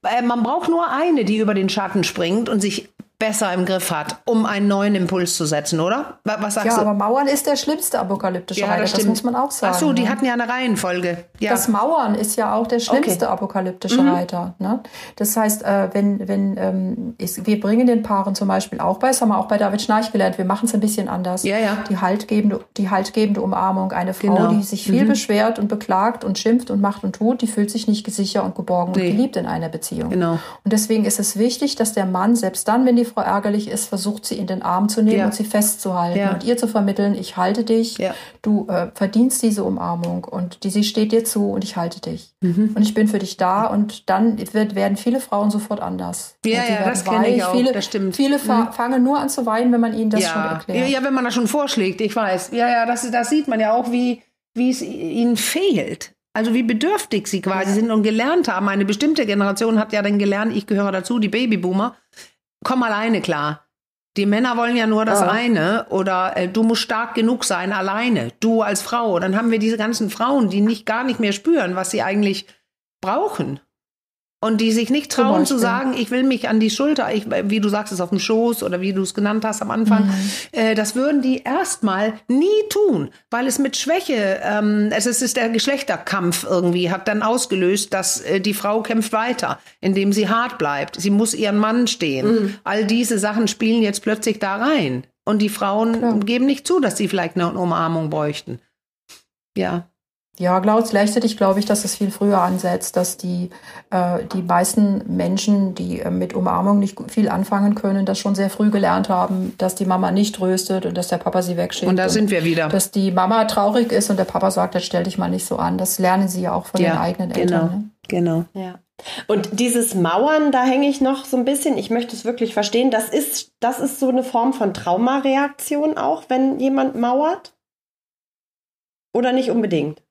äh, man braucht nur eine, die über den Schatten springt und sich besser im Griff hat, um einen neuen Impuls zu setzen, oder? Was sagst ja, du? Ja, aber Mauern ist der schlimmste apokalyptische ja, Reiter, das, das, muss man auch sagen. Ach so, die ne? hatten ja eine Reihenfolge. Ja. Das Mauern ist ja auch der schlimmste okay. apokalyptische mhm. Reiter. Ne? Das heißt, äh, wenn, wenn ähm, ist, wir bringen den Paaren zum Beispiel auch bei, das haben wir auch bei David Schnarch gelernt, wir machen es ein bisschen anders. Ja, ja. Die haltgebende, die haltgebende Umarmung. Eine Frau, genau. die sich viel mhm. beschwert und beklagt und schimpft und macht und tut, die fühlt sich nicht sicher und geborgen nee. und geliebt in einer Beziehung. Genau. Und deswegen ist es wichtig, dass der Mann, selbst dann, wenn die Frau ärgerlich ist, versucht, sie in den Arm zu nehmen ja. und sie festzuhalten ja. und ihr zu vermitteln, ich halte dich, ja. du äh, verdienst diese Umarmung und die, sie steht dir zu und ich halte dich. Mhm. Und ich bin für dich da und dann wird, werden viele Frauen sofort anders. Ja, ja das kenne ich auch, viele, das stimmt. Viele mhm. fangen nur an zu weinen, wenn man ihnen das schon erklärt. Ja, wenn man das schon vorschlägt, ich weiß. Ja, ja, das, das sieht man ja auch, wie, wie es ihnen fehlt. Also wie bedürftig sie quasi ja. sind und gelernt haben. Eine bestimmte Generation hat ja dann gelernt, ich gehöre dazu, die Babyboomer, komm alleine klar. Die Männer wollen ja nur das oh. eine oder äh, du musst stark genug sein, alleine, du als Frau. Dann haben wir diese ganzen Frauen, die nicht gar nicht mehr spüren, was sie eigentlich brauchen und die sich nicht trauen zu sagen, ich will mich an die Schulter, ich, wie du sagst, es auf dem Schoß oder wie du es genannt hast am Anfang, mhm. äh, das würden die erstmal nie tun, weil es mit Schwäche, ähm, es ist, ist der Geschlechterkampf irgendwie, hat dann ausgelöst, dass äh, die Frau kämpft weiter, indem sie hart bleibt. Sie muss ihren Mann stehen. Mhm. All diese Sachen spielen jetzt plötzlich da rein. Und die Frauen Klar. geben nicht zu, dass sie vielleicht eine Umarmung bräuchten. Ja. Ja, gleichzeitig glaube ich, dass es viel früher ansetzt, dass die, äh, die meisten Menschen, die äh, mit Umarmung nicht viel anfangen können, das schon sehr früh gelernt haben, dass die Mama nicht tröstet und dass der Papa sie wegschickt. Und da sind wir wieder. Dass die Mama traurig ist und der Papa sagt, jetzt stell dich mal nicht so an. Das lernen sie ja auch von ja, den eigenen Eltern. Genau, ne? genau. Ja. Und dieses Mauern, da hänge ich noch so ein bisschen, ich möchte es wirklich verstehen, das ist, das ist so eine Form von Traumareaktion auch, wenn jemand mauert? Oder nicht unbedingt?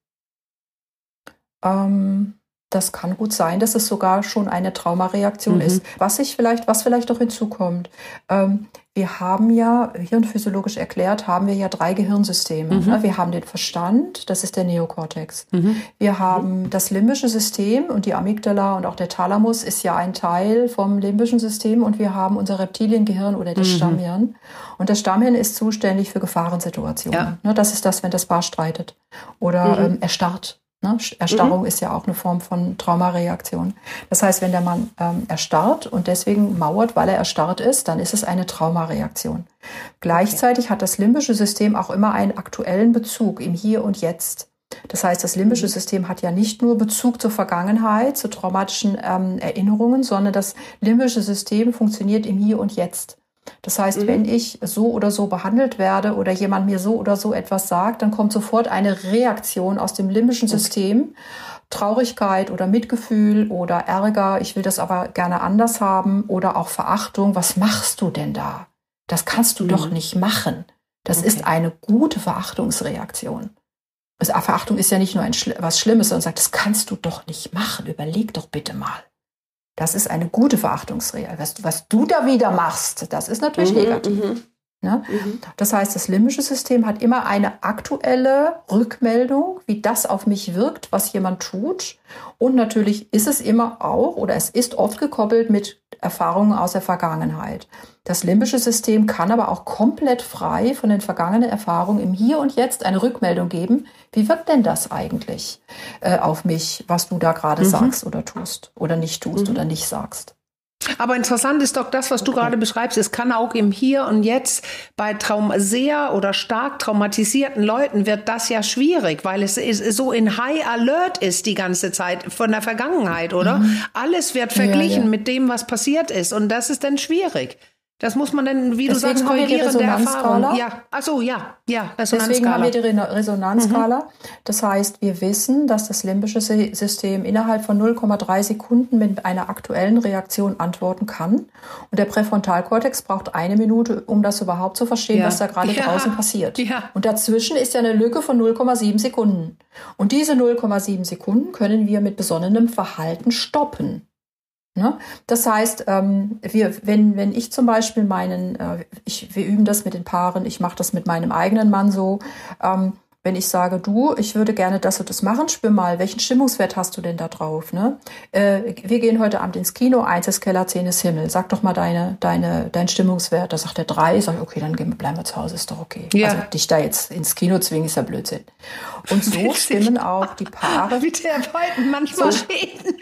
Ähm, das kann gut sein, dass es sogar schon eine Traumareaktion mhm. ist. Was ich vielleicht, was vielleicht noch hinzukommt. Ähm, wir haben ja, hirnphysiologisch erklärt, haben wir ja drei Gehirnsysteme. Mhm. Wir haben den Verstand, das ist der Neokortex. Mhm. Wir haben das limbische System und die Amygdala und auch der Thalamus ist ja ein Teil vom limbischen System und wir haben unser Reptiliengehirn oder das mhm. Stammhirn. Und das Stammhirn ist zuständig für Gefahrensituationen. Ja. Ne? Das ist das, wenn das Paar streitet oder mhm. ähm, erstarrt Ne? Erstarrung mhm. ist ja auch eine Form von Traumareaktion. Das heißt, wenn der Mann ähm, erstarrt und deswegen mauert, weil er erstarrt ist, dann ist es eine Traumareaktion. Gleichzeitig okay. hat das limbische System auch immer einen aktuellen Bezug im Hier und Jetzt. Das heißt, das limbische mhm. System hat ja nicht nur Bezug zur Vergangenheit, zu traumatischen ähm, Erinnerungen, sondern das limbische System funktioniert im Hier und Jetzt. Das heißt, mhm. wenn ich so oder so behandelt werde oder jemand mir so oder so etwas sagt, dann kommt sofort eine Reaktion aus dem limbischen okay. System. Traurigkeit oder Mitgefühl oder Ärger, ich will das aber gerne anders haben oder auch Verachtung, was machst du denn da? Das kannst du mhm. doch nicht machen. Das okay. ist eine gute Verachtungsreaktion. Also Verachtung ist ja nicht nur ein, was Schlimmes, sondern sagt, das kannst du doch nicht machen. Überleg doch bitte mal. Das ist eine gute Verachtungsreaktion. Was, was, du da wieder machst, das ist natürlich mhm, negativ. Ne? Mhm. Das heißt, das limbische System hat immer eine aktuelle Rückmeldung, wie das auf mich wirkt, was jemand tut. Und natürlich ist es immer auch oder es ist oft gekoppelt mit Erfahrungen aus der Vergangenheit. Das limbische System kann aber auch komplett frei von den vergangenen Erfahrungen im Hier und Jetzt eine Rückmeldung geben. Wie wirkt denn das eigentlich äh, auf mich, was du da gerade mhm. sagst oder tust oder nicht tust mhm. oder nicht sagst? Aber interessant ist doch das, was du gerade beschreibst. Es kann auch im Hier und Jetzt bei Traum sehr oder stark traumatisierten Leuten wird das ja schwierig, weil es so in High Alert ist die ganze Zeit von der Vergangenheit, oder? Mhm. Alles wird verglichen ja, ja. mit dem, was passiert ist. Und das ist dann schwierig. Das muss man dann, wie Deswegen du sagst, korrigieren der Erfahrung. Ja, ach so, ja, ja, Deswegen haben wir die Resonanzskala. Mhm. Das heißt, wir wissen, dass das limbische System innerhalb von 0,3 Sekunden mit einer aktuellen Reaktion antworten kann. Und der Präfrontalkortex braucht eine Minute, um das überhaupt zu verstehen, ja. was da gerade ja. draußen passiert. Ja. Und dazwischen ist ja eine Lücke von 0,7 Sekunden. Und diese 0,7 Sekunden können wir mit besonnenem Verhalten stoppen. Ne? Das heißt, ähm, wir, wenn, wenn ich zum Beispiel meinen, äh, ich, wir üben das mit den Paaren, ich mache das mit meinem eigenen Mann so, ähm, wenn ich sage, du, ich würde gerne das und das machen, spür mal, welchen Stimmungswert hast du denn da drauf? Ne? Äh, wir gehen heute Abend ins Kino, eins ist Keller, zehn ist Himmel. Sag doch mal deine, deine, dein Stimmungswert. Da sagt er drei. Sag ich, okay, dann bleiben wir zu Hause, ist doch okay. Ja. Also dich da jetzt ins Kino zwingen, ist ja Blödsinn. Und so Witzig. stimmen auch die Paare. Wie Therapeuten manchmal so. reden.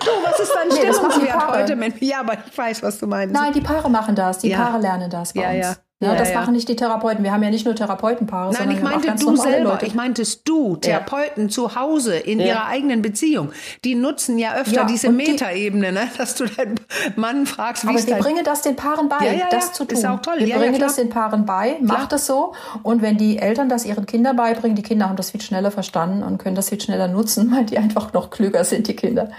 Du, was ist dein nee, Stimmungswert heute? Ja, aber ich weiß, was du meinst. Nein, die Paare machen das. Die ja. Paare lernen das bei ja, uns. Ja. Ja, das ja. machen nicht die Therapeuten. Wir haben ja nicht nur Therapeutenpaare, Nein, ich meinte du selber. Leute. Ich meintest du, Therapeuten ja. zu Hause in ja. ihrer eigenen Beziehung. Die nutzen ja öfter diese Metaebene, ne? dass du deinen Mann fragst, wie Aber wir bringen das den Paaren bei, das zu tun. Ist auch toll. Wir bringen das den Paaren bei, macht es so. Und wenn die Eltern das ihren Kindern beibringen, die Kinder haben das viel schneller verstanden und können das viel schneller nutzen, weil die einfach noch klüger sind, die Kinder.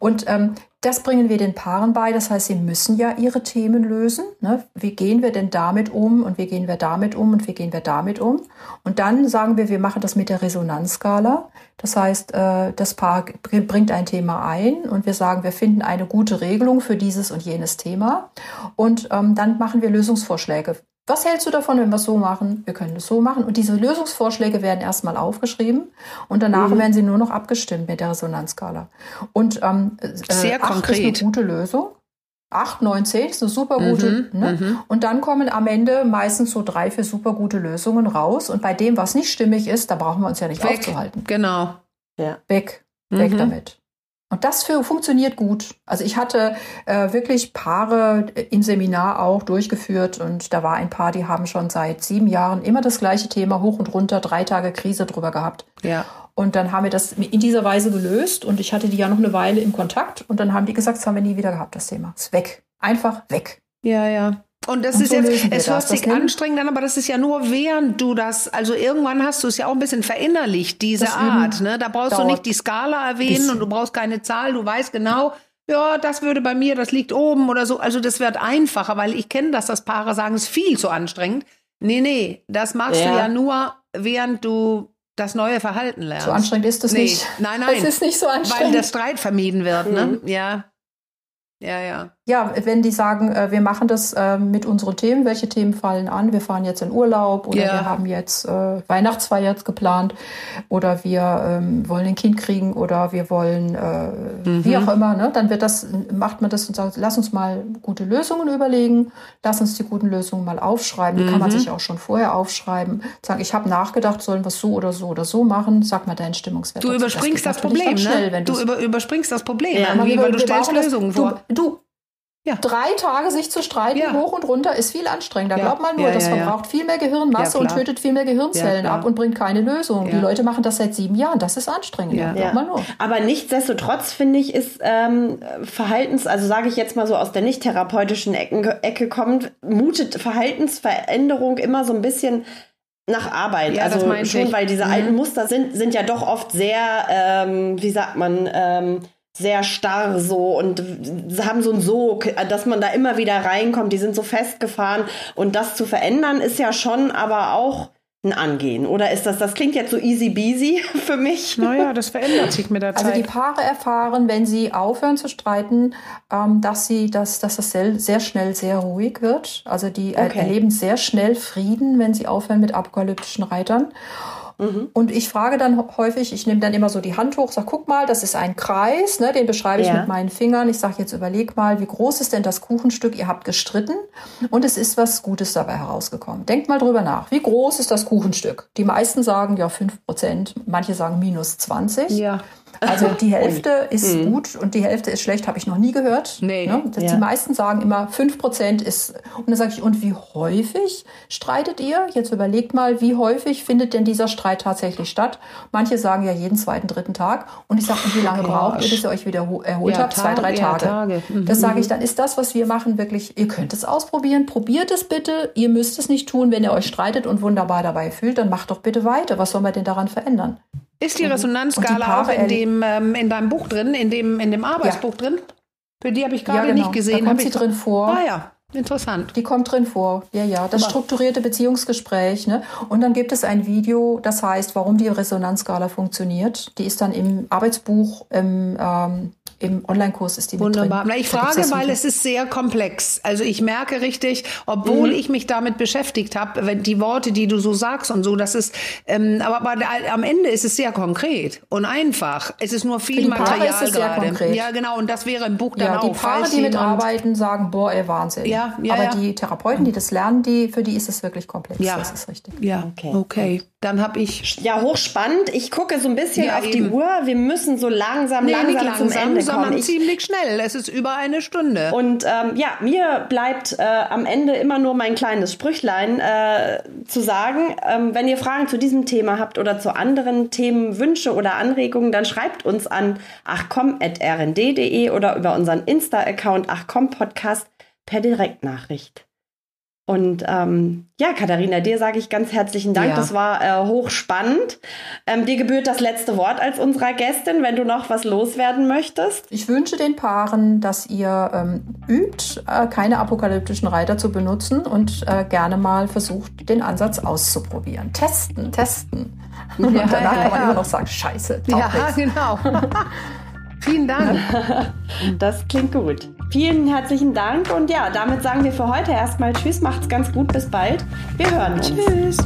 Und ähm, das bringen wir den Paaren bei. Das heißt, sie müssen ja ihre Themen lösen. Ne? Wie gehen wir denn damit um und wie gehen wir damit um und wie gehen wir damit um? Und dann sagen wir, wir machen das mit der Resonanzskala. Das heißt, äh, das Paar bringt ein Thema ein und wir sagen, wir finden eine gute Regelung für dieses und jenes Thema. Und ähm, dann machen wir Lösungsvorschläge was hältst du davon, wenn wir es so machen? Wir können es so machen. Und diese Lösungsvorschläge werden erstmal aufgeschrieben und danach mhm. werden sie nur noch abgestimmt mit der Resonanzskala. Und ähm, äh, Sehr acht konkret. ist eine gute Lösung. 8, 9, 10 ist eine super gute. Mhm, ne? Mhm. Und dann kommen am Ende meistens so drei, vier super gute Lösungen raus. Und bei dem, was nicht stimmig ist, da brauchen wir uns ja nicht Weg. aufzuhalten. Genau. Ja. Weg. Weg mhm. damit. Und das für, funktioniert gut. Also ich hatte äh, wirklich Paare im Seminar auch durchgeführt und da war ein Paar, die haben schon seit sieben Jahren immer das gleiche Thema hoch und runter, drei Tage Krise drüber gehabt. Ja. Und dann haben wir das in dieser Weise gelöst und ich hatte die ja noch eine Weile im Kontakt und dann haben die gesagt, das haben wir nie wieder gehabt, das Thema. Ist weg. Einfach weg. Ja, ja. Und das und ist so jetzt, es hört sich anstrengend an, aber das ist ja nur während du das, also irgendwann hast du es ja auch ein bisschen verinnerlicht, diese das Art. Ne? Da brauchst du nicht die Skala erwähnen und du brauchst keine Zahl, du weißt genau, ja, das würde bei mir, das liegt oben oder so. Also das wird einfacher, weil ich kenne das, dass Paare sagen, es ist viel zu anstrengend. Nee, nee, das machst ja. du ja nur, während du das neue Verhalten lernst. So anstrengend ist das nee. nicht. Nein, nein. Es ist nicht so anstrengend. Weil der Streit vermieden wird, ne? mhm. ne? Ja. Ja, ja. Ja, wenn die sagen, äh, wir machen das äh, mit unseren Themen, welche Themen fallen an? Wir fahren jetzt in Urlaub oder ja. wir haben jetzt äh, Weihnachtsfeier geplant oder wir ähm, wollen ein Kind kriegen oder wir wollen mhm. wie auch immer, ne? Dann wird das, macht man das und sagt, lass uns mal gute Lösungen überlegen, lass uns die guten Lösungen mal aufschreiben. Die mhm. kann man mhm. sich auch schon vorher aufschreiben. Sagen, ich habe nachgedacht, sollen wir es so oder so oder so machen. Sag mal deinen Stimmungswert. Du überspringst das, das Problem, ne? Schnell, du über, überspringst das Problem, ja, weil du stellst Lösungen vor. Du, du ja. Drei Tage sich zu streiten, ja. hoch und runter, ist viel anstrengender. Ja. Glaubt man nur, das verbraucht viel mehr Gehirnmasse und tötet viel mehr Gehirnzellen ab und bringt keine Lösung. Die Leute machen das seit sieben Jahren. Das ist anstrengender. Glaubt man nur. Aber nichtsdestotrotz finde ich, ist ähm, Verhaltens, also sage ich jetzt mal so aus der nicht therapeutischen Ecke, Ecke kommt, mutet Verhaltensveränderung immer so ein bisschen nach Arbeit. Ja, also schon, ich. weil diese mhm. alten Muster sind, sind ja doch oft sehr, ähm, wie sagt man, ähm, sehr starr so und haben so einen Sog, dass man da immer wieder reinkommt. Die sind so festgefahren und das zu verändern ist ja schon aber auch ein Angehen. Oder ist das, das klingt jetzt so easy beasy für mich? Naja, das verändert sich mit der Zeit. Also die Paare erfahren, wenn sie aufhören zu streiten, ähm, dass sie, dass, dass das sehr schnell sehr ruhig wird. Also die okay. erleben sehr schnell Frieden, wenn sie aufhören mit apokalyptischen Reitern. Mhm. Und ich frage dann häufig, ich nehme dann immer so die Hand hoch, sage, guck mal, das ist ein Kreis, ne, den beschreibe ich ja. mit meinen Fingern. Ich sage jetzt, überleg mal, wie groß ist denn das Kuchenstück? Ihr habt gestritten und es ist was Gutes dabei herausgekommen. Denkt mal drüber nach. Wie groß ist das Kuchenstück? Die meisten sagen ja fünf Prozent, manche sagen minus 20. Ja. Also die Hälfte ist mhm. gut und die Hälfte ist schlecht, habe ich noch nie gehört. Nee. Ne? Die ja. meisten sagen immer, 5% ist. Und dann sage ich, und wie häufig streitet ihr? Jetzt überlegt mal, wie häufig findet denn dieser Streit tatsächlich statt? Manche sagen ja jeden zweiten, dritten Tag. Und ich sage, und wie lange oh, braucht ihr, bis ihr euch wieder erholt ja, habt? Zwei, drei Tage. Ja, Tage. Mhm. Das sage ich, dann ist das, was wir machen, wirklich, ihr könnt es ausprobieren. Probiert es bitte. Ihr müsst es nicht tun, wenn ihr euch streitet und wunderbar dabei fühlt. Dann macht doch bitte weiter. Was soll man denn daran verändern? Ist die. Resonanzskala auch in, dem, ähm, in deinem Buch drin, in dem, in dem Arbeitsbuch ja. drin? Für die habe ich gerade ja, genau. nicht gesehen. Da kommt sie drin vor. Ah ja, interessant. Die kommt drin vor. Ja, ja. Das strukturierte Beziehungsgespräch. Ne? Und dann gibt es ein Video, das heißt, warum die Resonanzskala funktioniert. Die ist dann im Arbeitsbuch im ähm, im Online-Kurs ist die Wunderbar. mit drin. Ich frage, weil es ist sehr komplex. Also ich merke richtig, obwohl mhm. ich mich damit beschäftigt habe, wenn die Worte, die du so sagst und so, das ist, ähm, aber, aber am Ende ist es sehr konkret und einfach. Es ist nur viel Material ist es gerade. Konkret. Ja, genau. Und das wäre im Buch dann ja, auch. Die Paare, die mitarbeiten, sagen, boah, ey, Wahnsinn. Ja, ja, aber ja. die Therapeuten, die das lernen, die, für die ist es wirklich komplex. Ja. Das ist richtig. Ja, okay. okay. Dann habe ich. Ja, hochspannend. Ich gucke so ein bisschen ja, auf eben. die Uhr. Wir müssen so langsam, nee, langsam, langsam zum Ende sondern ich, ziemlich schnell. Es ist über eine Stunde. Und ähm, ja, mir bleibt äh, am Ende immer nur mein kleines Sprüchlein äh, zu sagen. Ähm, wenn ihr Fragen zu diesem Thema habt oder zu anderen Themen, Wünsche oder Anregungen, dann schreibt uns an achcom.rnd.de oder über unseren Insta-Account achcom-podcast per Direktnachricht. Und ähm, ja, Katharina, dir sage ich ganz herzlichen Dank. Ja. Das war äh, hochspannend. Ähm, dir gebührt das letzte Wort als unserer Gästin, wenn du noch was loswerden möchtest. Ich wünsche den Paaren, dass ihr ähm, übt, äh, keine apokalyptischen Reiter zu benutzen und äh, gerne mal versucht, den Ansatz auszuprobieren. Testen, testen. Ja, und danach ja, kann man immer noch sagen, scheiße. Ja, nichts. genau. Vielen Dank. Das klingt gut. Vielen herzlichen Dank und ja, damit sagen wir für heute erstmal Tschüss, macht's ganz gut, bis bald. Wir hören uns. Tschüss.